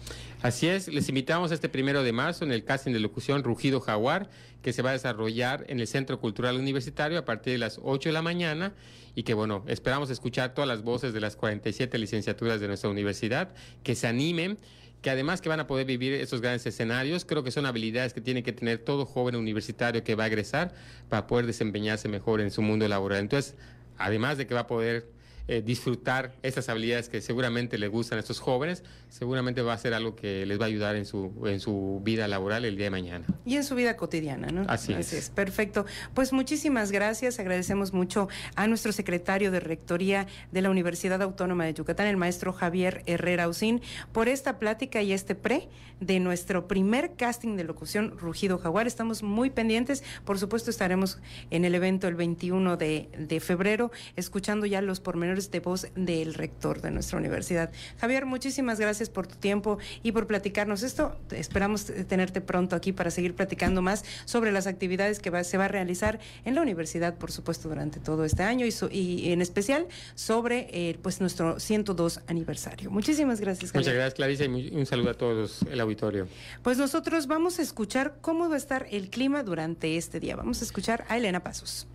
Así es, les invitamos este primero de marzo en el casting de locución Rugido Jaguar, que se va a desarrollar en el Centro Cultural Universitario a partir de las 8 de la mañana y que bueno, esperamos escuchar todas las voces de las 47 licenciaturas de nuestra universidad, que se animen que además que van a poder vivir esos grandes escenarios, creo que son habilidades que tiene que tener todo joven universitario que va a egresar para poder desempeñarse mejor en su mundo laboral. Entonces, además de que va a poder eh, disfrutar estas habilidades que seguramente les gustan a estos jóvenes, seguramente va a ser algo que les va a ayudar en su, en su vida laboral el día de mañana. Y en su vida cotidiana, ¿no? Así, es. Perfecto. Pues muchísimas gracias. Agradecemos mucho a nuestro secretario de Rectoría de la Universidad Autónoma de Yucatán, el maestro Javier Herrera Usín, por esta plática y este pre de nuestro primer casting de locución Rugido Jaguar. Estamos muy pendientes. Por supuesto, estaremos en el evento el 21 de, de febrero, escuchando ya los pormenores de voz del rector de nuestra universidad. Javier, muchísimas gracias por tu tiempo y por platicarnos esto. Esperamos tenerte pronto aquí para seguir platicando más sobre las actividades que se va a realizar en la universidad, por supuesto, durante todo este año y, en especial sobre eh, pues nuestro 102 aniversario. Muchísimas gracias. Javier. Muchas gracias, Clarisa, y un saludo a todos el auditorio. Pues nosotros vamos a escuchar cómo va a estar el clima durante este día. Vamos a escuchar a Elena Pasos.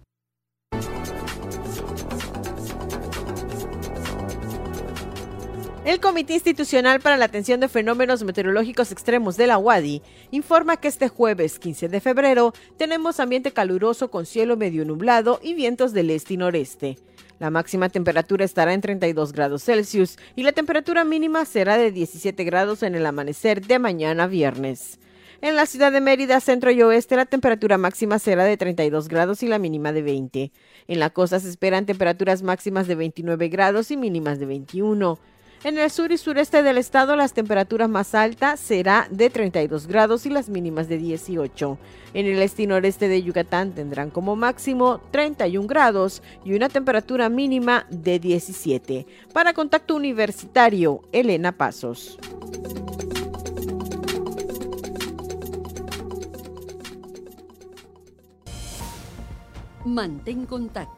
El Comité Institucional para la Atención de Fenómenos Meteorológicos Extremos de la UADI informa que este jueves 15 de febrero tenemos ambiente caluroso con cielo medio nublado y vientos del este y noreste. La máxima temperatura estará en 32 grados Celsius y la temperatura mínima será de 17 grados en el amanecer de mañana viernes. En la ciudad de Mérida, centro y oeste, la temperatura máxima será de 32 grados y la mínima de 20. En la costa se esperan temperaturas máximas de 29 grados y mínimas de 21. En el sur y sureste del estado las temperaturas más altas será de 32 grados y las mínimas de 18. En el este y noreste de Yucatán tendrán como máximo 31 grados y una temperatura mínima de 17. Para Contacto Universitario, Elena Pasos. Mantén contacto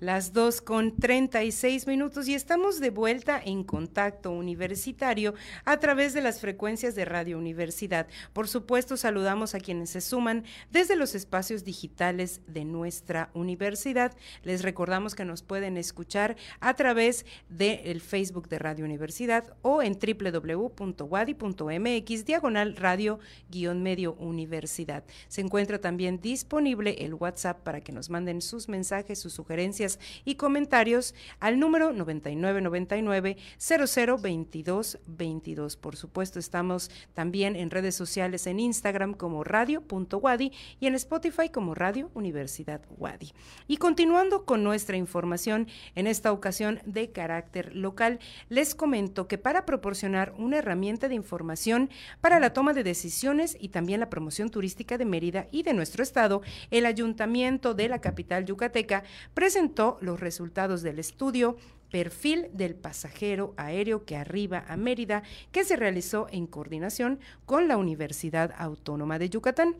Las dos con 36 minutos y estamos de vuelta en contacto universitario a través de las frecuencias de Radio Universidad. Por supuesto, saludamos a quienes se suman desde los espacios digitales de nuestra universidad. Les recordamos que nos pueden escuchar a través del Facebook de Radio Universidad o en www.wadi.mx diagonal radio guion medio universidad. Se encuentra también disponible el WhatsApp para que nos manden sus mensajes, sus sugerencias y comentarios al número 9999 002222. Por supuesto, estamos también en redes sociales en Instagram como radio.wadi y en Spotify como Radio Universidad Wadi. Y continuando con nuestra información, en esta ocasión de carácter local, les comento que para proporcionar una herramienta de información para la toma de decisiones y también la promoción turística de Mérida y de nuestro estado, el ayuntamiento de la capital yucateca presentó los resultados del estudio perfil del pasajero aéreo que arriba a Mérida, que se realizó en coordinación con la Universidad Autónoma de Yucatán.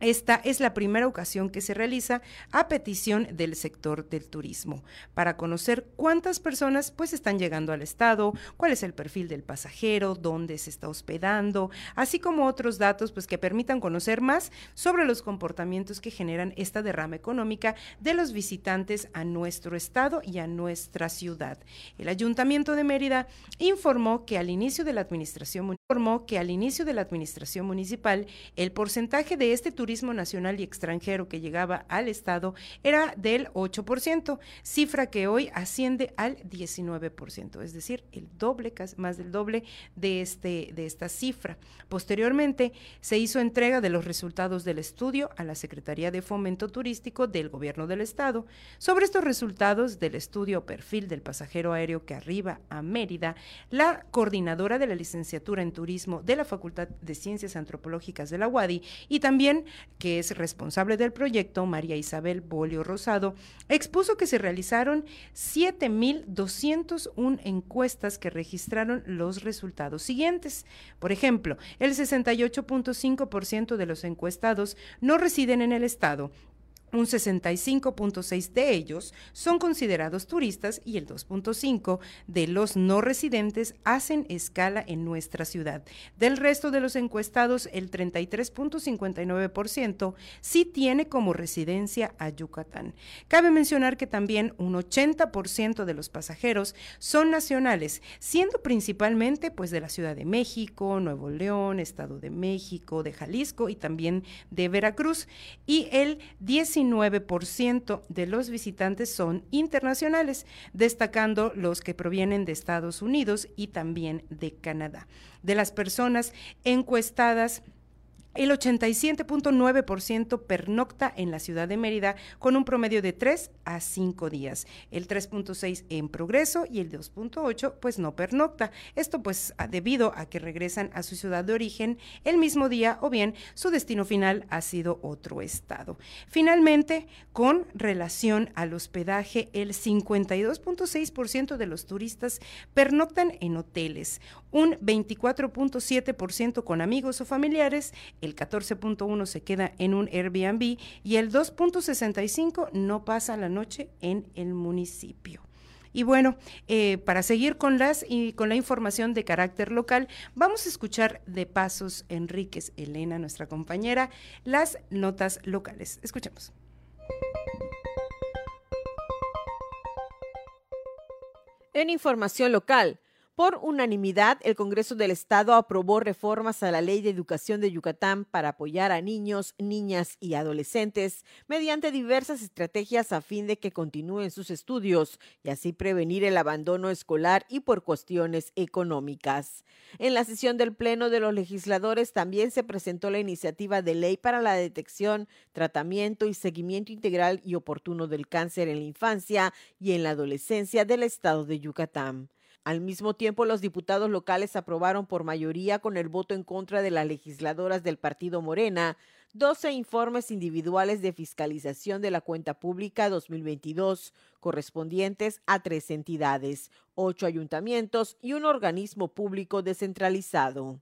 Esta es la primera ocasión que se realiza a petición del sector del turismo para conocer cuántas personas pues están llegando al estado, cuál es el perfil del pasajero, dónde se está hospedando, así como otros datos pues que permitan conocer más sobre los comportamientos que generan esta derrama económica de los visitantes a nuestro estado y a nuestra ciudad. El Ayuntamiento de Mérida informó que al inicio de la administración informó que al inicio de la administración municipal el porcentaje de este turismo turismo nacional y extranjero que llegaba al Estado era del 8%, cifra que hoy asciende al 19%, es decir, el doble, más del doble de, este, de esta cifra. Posteriormente, se hizo entrega de los resultados del estudio a la Secretaría de Fomento Turístico del Gobierno del Estado. Sobre estos resultados del estudio perfil del pasajero aéreo que arriba a Mérida, la coordinadora de la licenciatura en turismo de la Facultad de Ciencias Antropológicas de la UADI y también que es responsable del proyecto, María Isabel Bolio Rosado, expuso que se realizaron 7.201 encuestas que registraron los resultados siguientes. Por ejemplo, el 68.5% de los encuestados no residen en el Estado, un 65.6 de ellos son considerados turistas y el 2.5 de los no residentes hacen escala en nuestra ciudad. Del resto de los encuestados, el 33.59% sí tiene como residencia a Yucatán. Cabe mencionar que también un 80% de los pasajeros son nacionales, siendo principalmente pues de la Ciudad de México, Nuevo León, Estado de México, de Jalisco y también de Veracruz y el 10 19% de los visitantes son internacionales, destacando los que provienen de Estados Unidos y también de Canadá. De las personas encuestadas, el 87.9% pernocta en la ciudad de Mérida con un promedio de 3 a 5 días. El 3.6 en progreso y el 2.8 pues no pernocta. Esto pues debido a que regresan a su ciudad de origen el mismo día o bien su destino final ha sido otro estado. Finalmente, con relación al hospedaje, el 52.6% de los turistas pernoctan en hoteles, un 24.7% con amigos o familiares, el 14.1 se queda en un Airbnb y el 2.65 no pasa la noche en el municipio. Y bueno, eh, para seguir con, las, y con la información de carácter local, vamos a escuchar de Pasos Enríquez, Elena, nuestra compañera, las notas locales. Escuchemos. En información local, por unanimidad, el Congreso del Estado aprobó reformas a la Ley de Educación de Yucatán para apoyar a niños, niñas y adolescentes mediante diversas estrategias a fin de que continúen sus estudios y así prevenir el abandono escolar y por cuestiones económicas. En la sesión del Pleno de los legisladores también se presentó la iniciativa de ley para la detección, tratamiento y seguimiento integral y oportuno del cáncer en la infancia y en la adolescencia del Estado de Yucatán. Al mismo tiempo, los diputados locales aprobaron por mayoría con el voto en contra de las legisladoras del partido Morena 12 informes individuales de fiscalización de la cuenta pública 2022 correspondientes a tres entidades, ocho ayuntamientos y un organismo público descentralizado.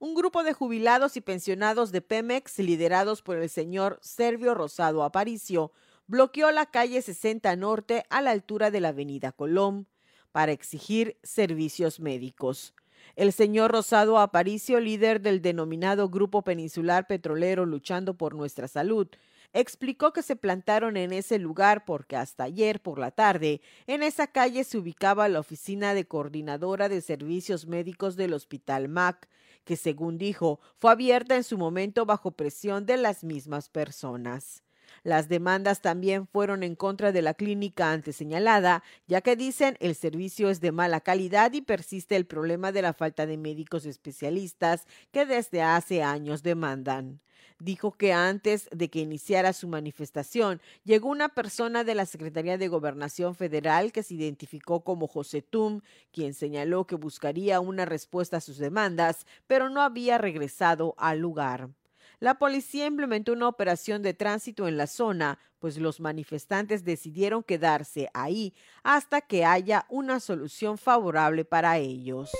Un grupo de jubilados y pensionados de Pemex, liderados por el señor Servio Rosado Aparicio, bloqueó la calle 60 Norte a la altura de la avenida Colón para exigir servicios médicos. El señor Rosado Aparicio, líder del denominado Grupo Peninsular Petrolero Luchando por Nuestra Salud, explicó que se plantaron en ese lugar porque hasta ayer por la tarde en esa calle se ubicaba la oficina de coordinadora de servicios médicos del Hospital MAC, que según dijo fue abierta en su momento bajo presión de las mismas personas. Las demandas también fueron en contra de la clínica antes señalada, ya que dicen el servicio es de mala calidad y persiste el problema de la falta de médicos especialistas que desde hace años demandan dijo que antes de que iniciara su manifestación llegó una persona de la Secretaría de Gobernación Federal que se identificó como José Tum, quien señaló que buscaría una respuesta a sus demandas, pero no había regresado al lugar. La policía implementó una operación de tránsito en la zona, pues los manifestantes decidieron quedarse ahí hasta que haya una solución favorable para ellos.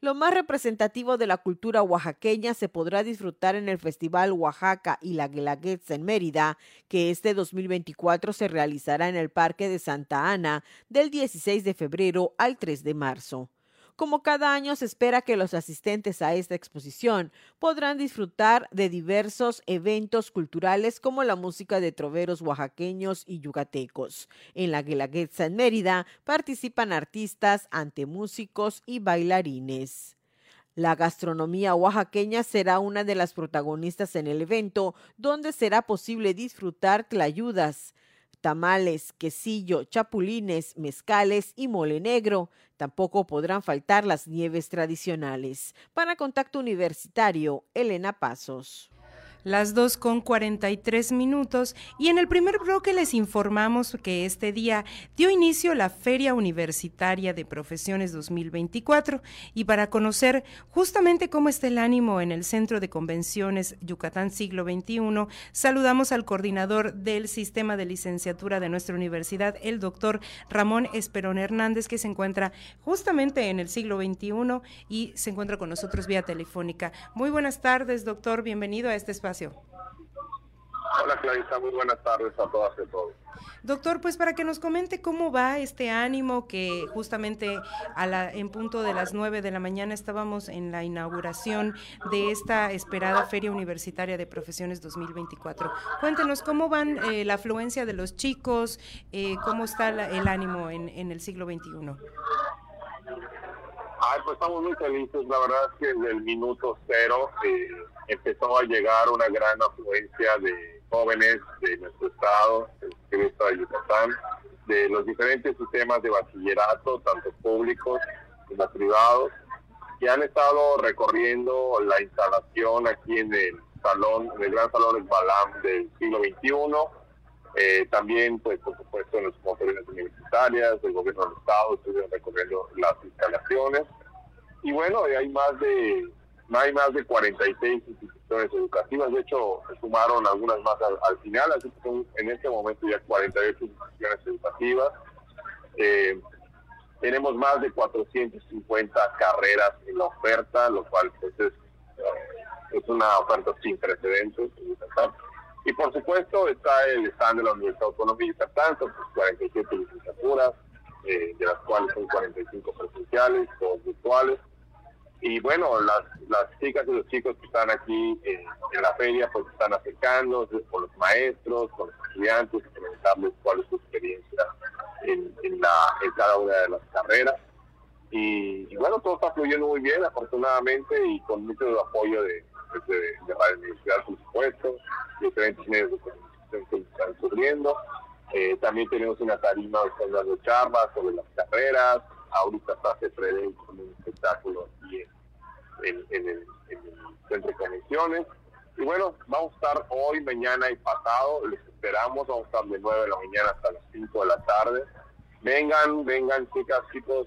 Lo más representativo de la cultura oaxaqueña se podrá disfrutar en el Festival Oaxaca y la Guelaguetza en Mérida, que este 2024 se realizará en el Parque de Santa Ana del 16 de febrero al 3 de marzo. Como cada año se espera que los asistentes a esta exposición podrán disfrutar de diversos eventos culturales como la música de troveros oaxaqueños y yucatecos. En la Guelaguetza en Mérida participan artistas, antemúsicos y bailarines. La gastronomía oaxaqueña será una de las protagonistas en el evento, donde será posible disfrutar tlayudas, tamales, quesillo, chapulines, mezcales y mole negro. Tampoco podrán faltar las nieves tradicionales. Para Contacto Universitario, Elena Pasos. Las 2 con 43 minutos y en el primer bloque les informamos que este día dio inicio la Feria Universitaria de Profesiones 2024 y para conocer justamente cómo está el ánimo en el Centro de Convenciones Yucatán Siglo XXI, saludamos al coordinador del Sistema de Licenciatura de nuestra universidad, el doctor Ramón Esperón Hernández, que se encuentra justamente en el siglo XXI y se encuentra con nosotros vía telefónica. Muy buenas tardes, doctor, bienvenido a este espacio. Hola Clarisa, muy buenas tardes a todas y a todos. Doctor, pues para que nos comente cómo va este ánimo que justamente a la, en punto de las 9 de la mañana estábamos en la inauguración de esta esperada Feria Universitaria de Profesiones 2024. Cuéntenos cómo van eh, la afluencia de los chicos, eh, cómo está el ánimo en, en el siglo XXI. Ay, pues estamos muy felices, la verdad es que desde el minuto cero eh, empezó a llegar una gran afluencia de jóvenes de nuestro estado, del estado de Yucatán, de los diferentes sistemas de bachillerato, tanto públicos como privados, que han estado recorriendo la instalación aquí en el salón, en el gran salón Balam del siglo XXI. Eh, también, pues, por supuesto, en las conferencias universitarias, del gobierno del Estado, estuvieron recorriendo las instalaciones. Y bueno, hay más de no hay más de 46 instituciones educativas, de hecho se sumaron algunas más al, final, así que son en este momento ya 48 instituciones educativas. Eh, tenemos más de 450 carreras en la oferta, lo cual pues, es, es una oferta sin precedentes. Y por supuesto está el stand de la Universidad Autónoma de Yucatán, son 47 licenciaturas, eh, de las cuales son 45 presenciales, todos virtuales. Y bueno, las, las chicas y los chicos que están aquí en la feria pues están acercando con los maestros, con los estudiantes, preguntarles cuál es su experiencia en, en, la, en cada una de las carreras. Y, bueno, todo está fluyendo muy bien, afortunadamente, y con mucho apoyo de, de, de la universidad, por supuesto, diferentes medios de comunicación que están ocurriendo. Eh, también tenemos una tarima están dando charlas sobre las carreras. Ahorita está se prevé con un espectáculo en, en, el, centro de conexiones. Y bueno, vamos a estar hoy, mañana y pasado. Les esperamos. Vamos a estar de 9 de la mañana hasta las 5 de la tarde. Vengan, vengan, chicas, chicos.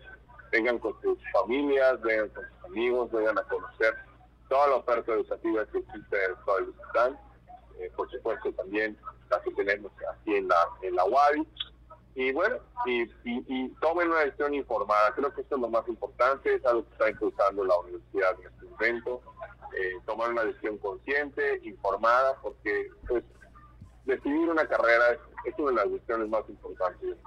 Vengan con sus familias, vengan con sus amigos, vengan a conocer toda la oferta educativa que existe en el estado de eh, por supuesto también la que tenemos aquí en la, en la UADI. Y bueno, y, y, tomen una decisión informada. Creo que esto es lo más importante, es algo que está impulsando la universidad en este momento. Eh, tomar una decisión consciente, informada, porque pues decidir una carrera es, es una de las decisiones más importantes.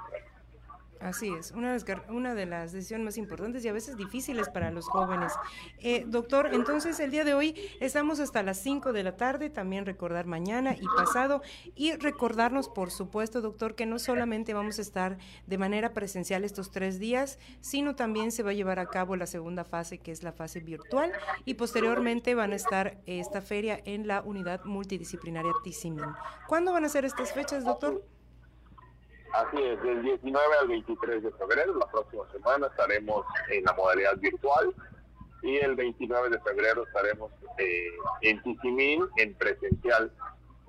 Así es, una de, las, una de las decisiones más importantes y a veces difíciles para los jóvenes. Eh, doctor, entonces el día de hoy estamos hasta las 5 de la tarde, también recordar mañana y pasado y recordarnos, por supuesto, doctor, que no solamente vamos a estar de manera presencial estos tres días, sino también se va a llevar a cabo la segunda fase, que es la fase virtual, y posteriormente van a estar esta feria en la unidad multidisciplinaria Tisimin. ¿Cuándo van a ser estas fechas, doctor? Así es, del 19 al 23 de febrero, la próxima semana estaremos en la modalidad virtual y el 29 de febrero estaremos eh, en Tizimín en presencial.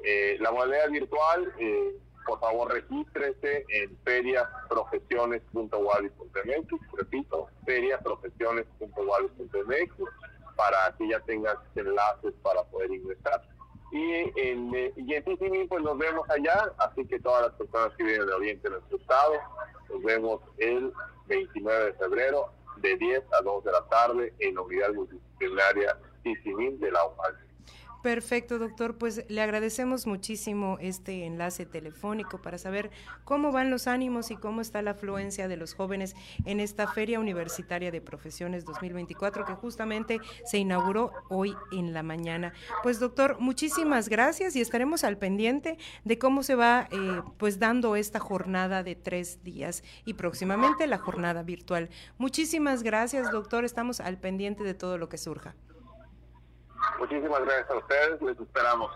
Eh, la modalidad virtual, eh, por favor regístrese en feriaprofesiones.wadi.mx, repito, feriaprofesiones.wadi.mx para que ya tengas enlaces para poder ingresar. Y en, y en pues nos vemos allá, así que todas las personas que vienen de Oriente en nuestro estado, nos vemos el 29 de febrero de 10 a 2 de la tarde en la unidad multidisciplinaria Tizimín de la UAL. Perfecto, doctor. Pues le agradecemos muchísimo este enlace telefónico para saber cómo van los ánimos y cómo está la afluencia de los jóvenes en esta Feria Universitaria de Profesiones 2024 que justamente se inauguró hoy en la mañana. Pues doctor, muchísimas gracias y estaremos al pendiente de cómo se va eh, pues dando esta jornada de tres días y próximamente la jornada virtual. Muchísimas gracias, doctor. Estamos al pendiente de todo lo que surja. Muchísimas gracias a ustedes, les esperamos.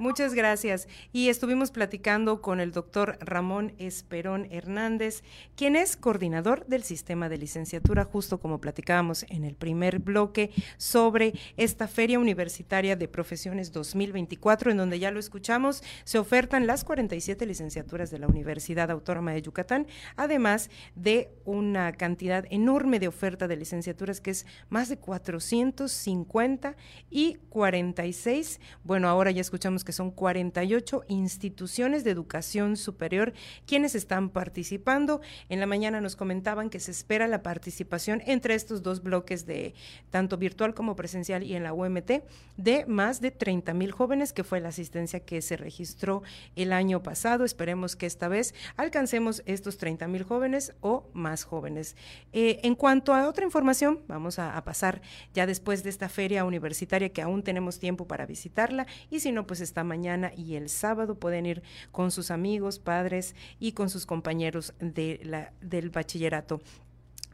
Muchas gracias. Y estuvimos platicando con el doctor Ramón Esperón Hernández, quien es coordinador del sistema de licenciatura, justo como platicábamos en el primer bloque, sobre esta Feria Universitaria de Profesiones 2024, en donde ya lo escuchamos, se ofertan las 47 licenciaturas de la Universidad Autónoma de Yucatán, además de una cantidad enorme de oferta de licenciaturas que es más de 450 y 46. Bueno, ahora ya escuchamos que son 48 instituciones de educación superior quienes están participando. En la mañana nos comentaban que se espera la participación entre estos dos bloques de tanto virtual como presencial y en la UMT de más de 30 mil jóvenes, que fue la asistencia que se registró el año pasado. Esperemos que esta vez alcancemos estos 30 mil jóvenes o más jóvenes. Eh, en cuanto a otra información, vamos a, a pasar ya después de esta feria universitaria que aún tenemos tiempo para visitarla y si no, pues está mañana y el sábado pueden ir con sus amigos, padres y con sus compañeros de la, del bachillerato.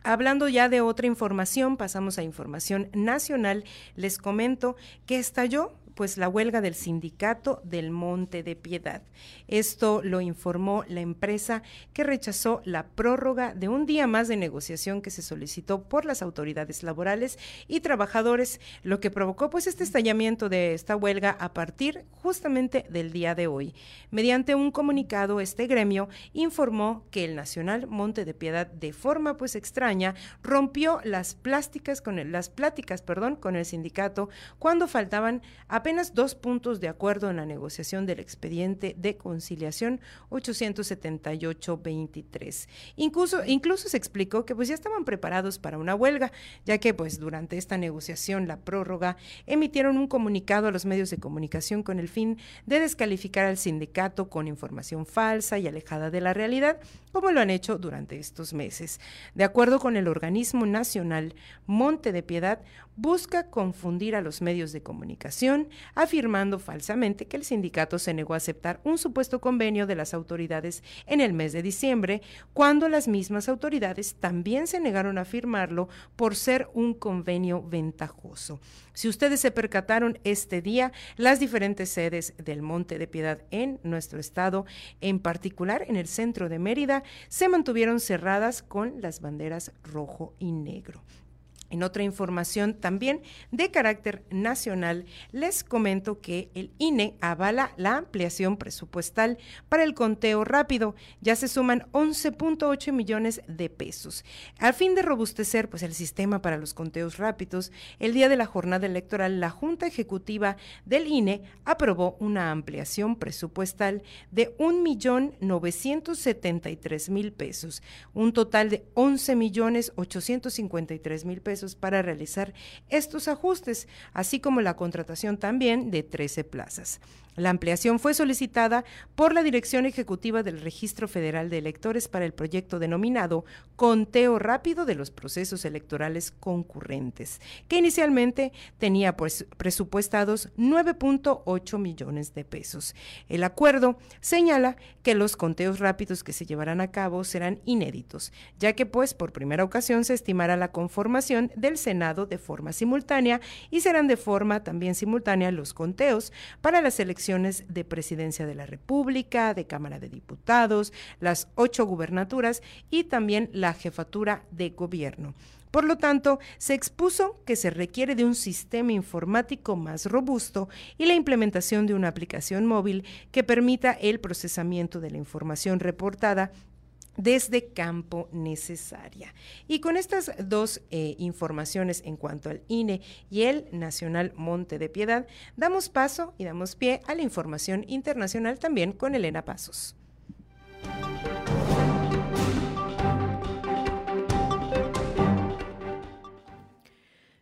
Hablando ya de otra información, pasamos a información nacional. Les comento que estalló pues la huelga del sindicato del Monte de Piedad. Esto lo informó la empresa que rechazó la prórroga de un día más de negociación que se solicitó por las autoridades laborales y trabajadores, lo que provocó pues este estallamiento de esta huelga a partir justamente del día de hoy. Mediante un comunicado, este gremio informó que el Nacional Monte de Piedad de forma pues extraña rompió las plásticas con el, las pláticas, perdón, con el sindicato cuando faltaban a apenas dos puntos de acuerdo en la negociación del expediente de conciliación 878-23. Incluso, incluso se explicó que pues ya estaban preparados para una huelga, ya que pues durante esta negociación, la prórroga, emitieron un comunicado a los medios de comunicación con el fin de descalificar al sindicato con información falsa y alejada de la realidad, como lo han hecho durante estos meses. De acuerdo con el organismo nacional Monte de Piedad, busca confundir a los medios de comunicación, afirmando falsamente que el sindicato se negó a aceptar un supuesto convenio de las autoridades en el mes de diciembre, cuando las mismas autoridades también se negaron a firmarlo por ser un convenio ventajoso. Si ustedes se percataron este día, las diferentes sedes del Monte de Piedad en nuestro estado, en particular en el centro de Mérida, se mantuvieron cerradas con las banderas rojo y negro. En otra información también de carácter nacional, les comento que el INE avala la ampliación presupuestal para el conteo rápido. Ya se suman 11.8 millones de pesos. Al fin de robustecer pues, el sistema para los conteos rápidos, el día de la jornada electoral, la Junta Ejecutiva del INE aprobó una ampliación presupuestal de 1.973.000 pesos, un total de 11.853.000 pesos para realizar estos ajustes, así como la contratación también de 13 plazas. La ampliación fue solicitada por la Dirección Ejecutiva del Registro Federal de Electores para el proyecto denominado Conteo Rápido de los Procesos Electorales Concurrentes, que inicialmente tenía pues, presupuestados 9.8 millones de pesos. El acuerdo señala que los conteos rápidos que se llevarán a cabo serán inéditos, ya que pues por primera ocasión se estimará la conformación del Senado de forma simultánea y serán de forma también simultánea los conteos para las elecciones de presidencia de la República, de Cámara de Diputados, las ocho gubernaturas y también la jefatura de gobierno. Por lo tanto, se expuso que se requiere de un sistema informático más robusto y la implementación de una aplicación móvil que permita el procesamiento de la información reportada desde campo necesaria. Y con estas dos eh, informaciones en cuanto al INE y el Nacional Monte de Piedad, damos paso y damos pie a la información internacional también con Elena Pasos.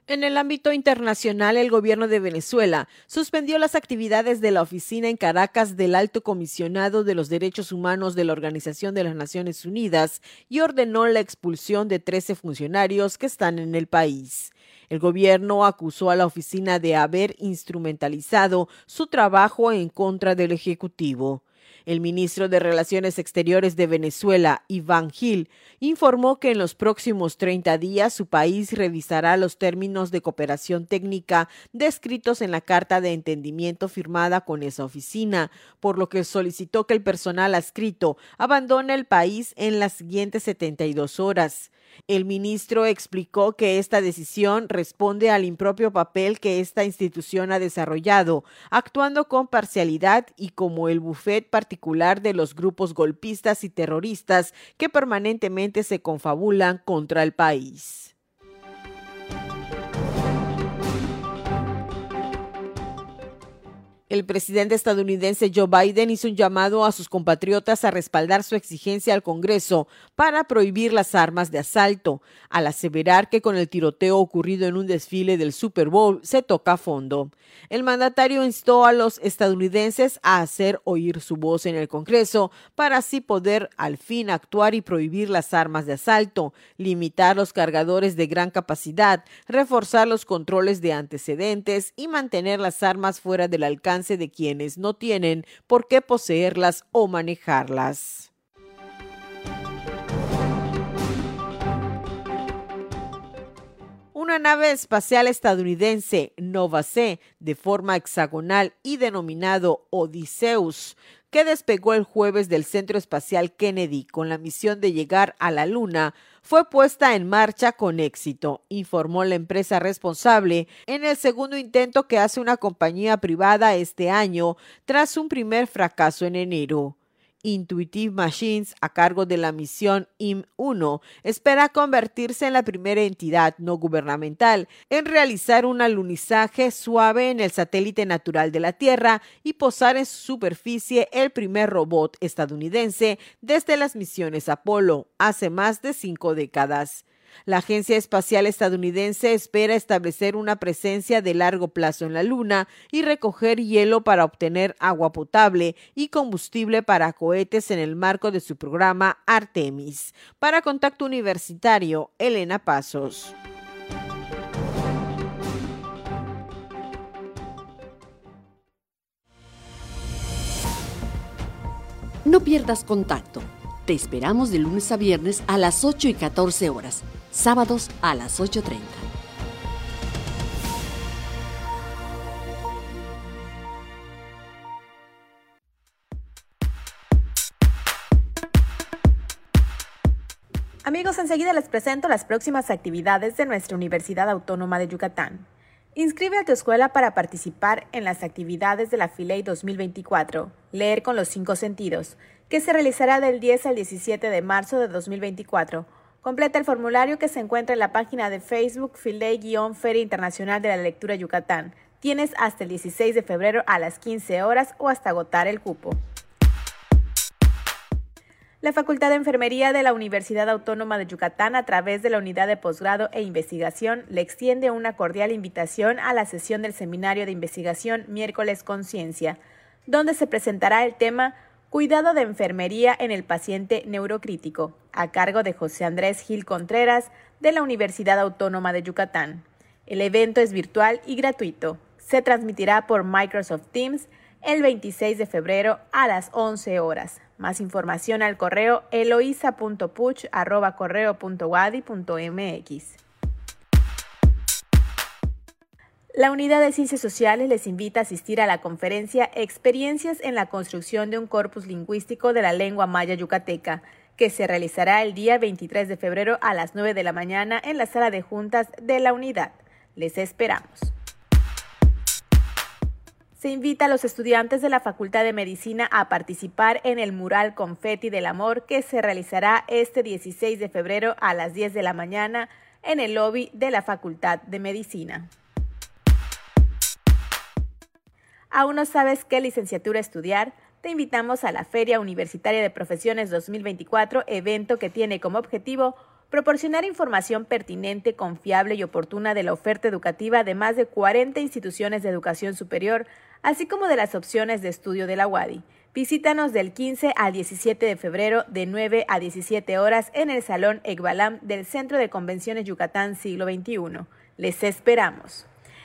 En el ámbito internacional, el gobierno de Venezuela suspendió las actividades de la oficina en Caracas del Alto Comisionado de los Derechos Humanos de la Organización de las Naciones Unidas y ordenó la expulsión de 13 funcionarios que están en el país. El gobierno acusó a la oficina de haber instrumentalizado su trabajo en contra del Ejecutivo. El ministro de Relaciones Exteriores de Venezuela, Iván Gil, informó que en los próximos 30 días su país revisará los términos de cooperación técnica descritos en la Carta de Entendimiento firmada con esa oficina, por lo que solicitó que el personal adscrito abandone el país en las siguientes 72 horas. El ministro explicó que esta decisión responde al impropio papel que esta institución ha desarrollado, actuando con parcialidad y como el bufet particular de los grupos golpistas y terroristas que permanentemente se confabulan contra el país. El presidente estadounidense Joe Biden hizo un llamado a sus compatriotas a respaldar su exigencia al Congreso para prohibir las armas de asalto, al aseverar que con el tiroteo ocurrido en un desfile del Super Bowl se toca a fondo. El mandatario instó a los estadounidenses a hacer oír su voz en el Congreso para así poder al fin actuar y prohibir las armas de asalto, limitar los cargadores de gran capacidad, reforzar los controles de antecedentes y mantener las armas fuera del alcance de quienes no tienen por qué poseerlas o manejarlas. Una nave espacial estadounidense Nova C de forma hexagonal y denominado Odysseus que despegó el jueves del Centro Espacial Kennedy con la misión de llegar a la Luna, fue puesta en marcha con éxito, informó la empresa responsable en el segundo intento que hace una compañía privada este año tras un primer fracaso en enero. Intuitive Machines, a cargo de la misión IM-1, espera convertirse en la primera entidad no gubernamental en realizar un alunizaje suave en el satélite natural de la Tierra y posar en su superficie el primer robot estadounidense desde las misiones Apolo hace más de cinco décadas. La Agencia Espacial Estadounidense espera establecer una presencia de largo plazo en la Luna y recoger hielo para obtener agua potable y combustible para cohetes en el marco de su programa Artemis. Para Contacto Universitario, Elena Pasos. No pierdas contacto. Te esperamos de lunes a viernes a las 8 y 14 horas sábados a las 8.30. Amigos, enseguida les presento las próximas actividades de nuestra Universidad Autónoma de Yucatán. Inscribe a tu escuela para participar en las actividades de la FILEI 2024, Leer con los cinco sentidos, que se realizará del 10 al 17 de marzo de 2024 Completa el formulario que se encuentra en la página de Facebook Filey-Feria Internacional de la Lectura Yucatán. Tienes hasta el 16 de febrero a las 15 horas o hasta agotar el cupo. La Facultad de Enfermería de la Universidad Autónoma de Yucatán, a través de la Unidad de Posgrado e Investigación, le extiende una cordial invitación a la sesión del Seminario de Investigación Miércoles Conciencia, donde se presentará el tema Cuidado de enfermería en el paciente neurocrítico, a cargo de José Andrés Gil Contreras de la Universidad Autónoma de Yucatán. El evento es virtual y gratuito. Se transmitirá por Microsoft Teams el 26 de febrero a las 11 horas. Más información al correo eloisa.puch.correo.wadi.mx. La Unidad de Ciencias Sociales les invita a asistir a la conferencia Experiencias en la construcción de un corpus lingüístico de la lengua maya yucateca, que se realizará el día 23 de febrero a las 9 de la mañana en la sala de juntas de la unidad. Les esperamos. Se invita a los estudiantes de la Facultad de Medicina a participar en el mural Confeti del Amor que se realizará este 16 de febrero a las 10 de la mañana en el lobby de la Facultad de Medicina. ¿Aún no sabes qué licenciatura estudiar? Te invitamos a la Feria Universitaria de Profesiones 2024, evento que tiene como objetivo proporcionar información pertinente, confiable y oportuna de la oferta educativa de más de 40 instituciones de educación superior, así como de las opciones de estudio de la UADI. Visítanos del 15 al 17 de febrero de 9 a 17 horas en el Salón Egbalam del Centro de Convenciones Yucatán Siglo XXI. Les esperamos.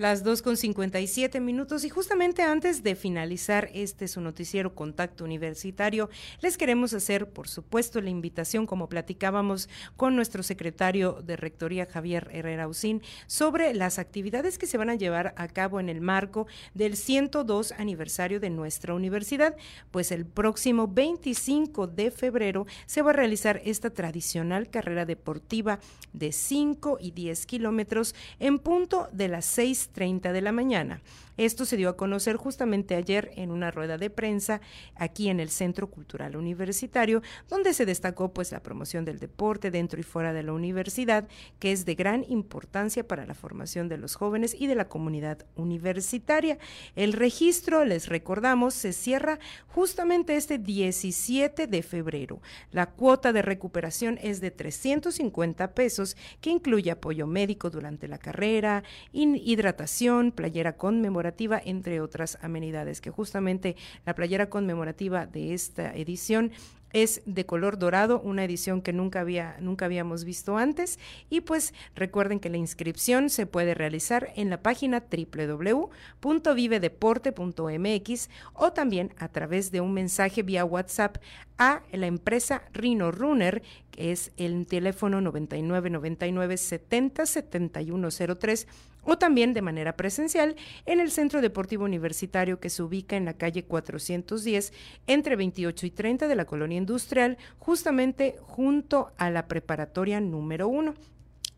Las 2 con 57 minutos y justamente antes de finalizar este su noticiero Contacto Universitario, les queremos hacer, por supuesto, la invitación, como platicábamos con nuestro secretario de Rectoría, Javier Herrera Usín, sobre las actividades que se van a llevar a cabo en el marco del 102 aniversario de nuestra universidad. Pues el próximo 25 de febrero se va a realizar esta tradicional carrera deportiva de 5 y 10 kilómetros en punto de las 6 30 de la mañana. Esto se dio a conocer justamente ayer en una rueda de prensa aquí en el Centro Cultural Universitario, donde se destacó pues la promoción del deporte dentro y fuera de la universidad, que es de gran importancia para la formación de los jóvenes y de la comunidad universitaria. El registro, les recordamos, se cierra justamente este 17 de febrero. La cuota de recuperación es de 350 pesos, que incluye apoyo médico durante la carrera, hidratación, playera conmemorativa, entre otras amenidades, que justamente la playera conmemorativa de esta edición es de color dorado, una edición que nunca había nunca habíamos visto antes. Y pues recuerden que la inscripción se puede realizar en la página www.vivedeporte.mx o también a través de un mensaje vía WhatsApp a la empresa Rino Runner, que es el teléfono 9999 70 7103 o también de manera presencial en el Centro Deportivo Universitario que se ubica en la calle 410 entre 28 y 30 de la colonia industrial, justamente junto a la preparatoria número 1.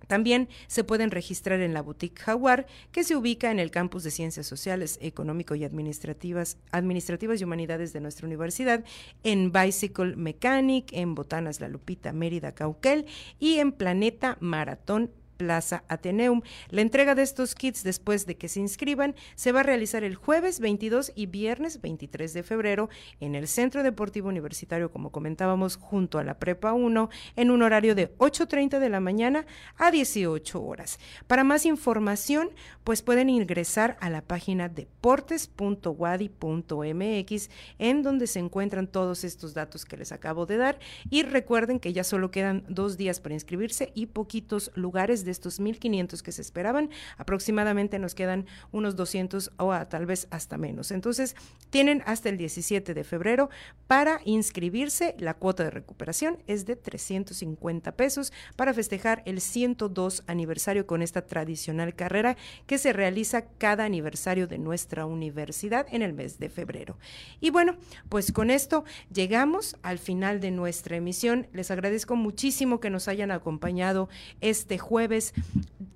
También se pueden registrar en la Boutique Jaguar, que se ubica en el campus de Ciencias Sociales, Económico y Administrativas, Administrativas y Humanidades de nuestra universidad, en Bicycle Mechanic, en Botanas La Lupita, Mérida, Cauquel y en Planeta Maratón Plaza Ateneum. La entrega de estos kits después de que se inscriban se va a realizar el jueves 22 y viernes 23 de febrero en el Centro Deportivo Universitario, como comentábamos, junto a la Prepa 1, en un horario de 8.30 de la mañana a 18 horas. Para más información, pues pueden ingresar a la página deportes.wadi.mx, en donde se encuentran todos estos datos que les acabo de dar. Y recuerden que ya solo quedan dos días para inscribirse y poquitos lugares de estos 1.500 que se esperaban, aproximadamente nos quedan unos 200 o tal vez hasta menos. Entonces, tienen hasta el 17 de febrero para inscribirse. La cuota de recuperación es de 350 pesos para festejar el 102 aniversario con esta tradicional carrera que se realiza cada aniversario de nuestra universidad en el mes de febrero. Y bueno, pues con esto llegamos al final de nuestra emisión. Les agradezco muchísimo que nos hayan acompañado este jueves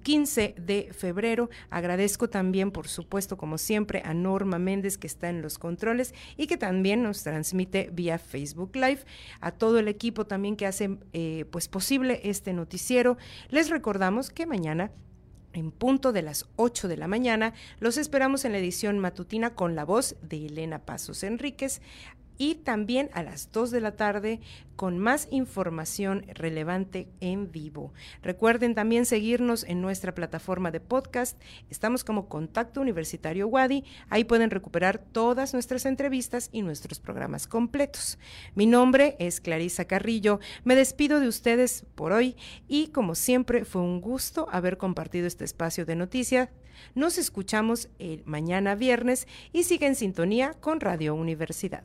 15 de febrero. Agradezco también, por supuesto, como siempre, a Norma Méndez que está en los controles y que también nos transmite vía Facebook Live, a todo el equipo también que hace eh, pues posible este noticiero. Les recordamos que mañana en punto de las 8 de la mañana. Los esperamos en la edición matutina con la voz de Elena Pasos Enríquez y también a las 2 de la tarde con más información relevante en vivo. Recuerden también seguirnos en nuestra plataforma de podcast. Estamos como Contacto Universitario Wadi. Ahí pueden recuperar todas nuestras entrevistas y nuestros programas completos. Mi nombre es Clarisa Carrillo. Me despido de ustedes por hoy y como siempre fue un gusto haber compartido este espacio de noticias. Nos escuchamos el mañana viernes y sigue en sintonía con Radio Universidad.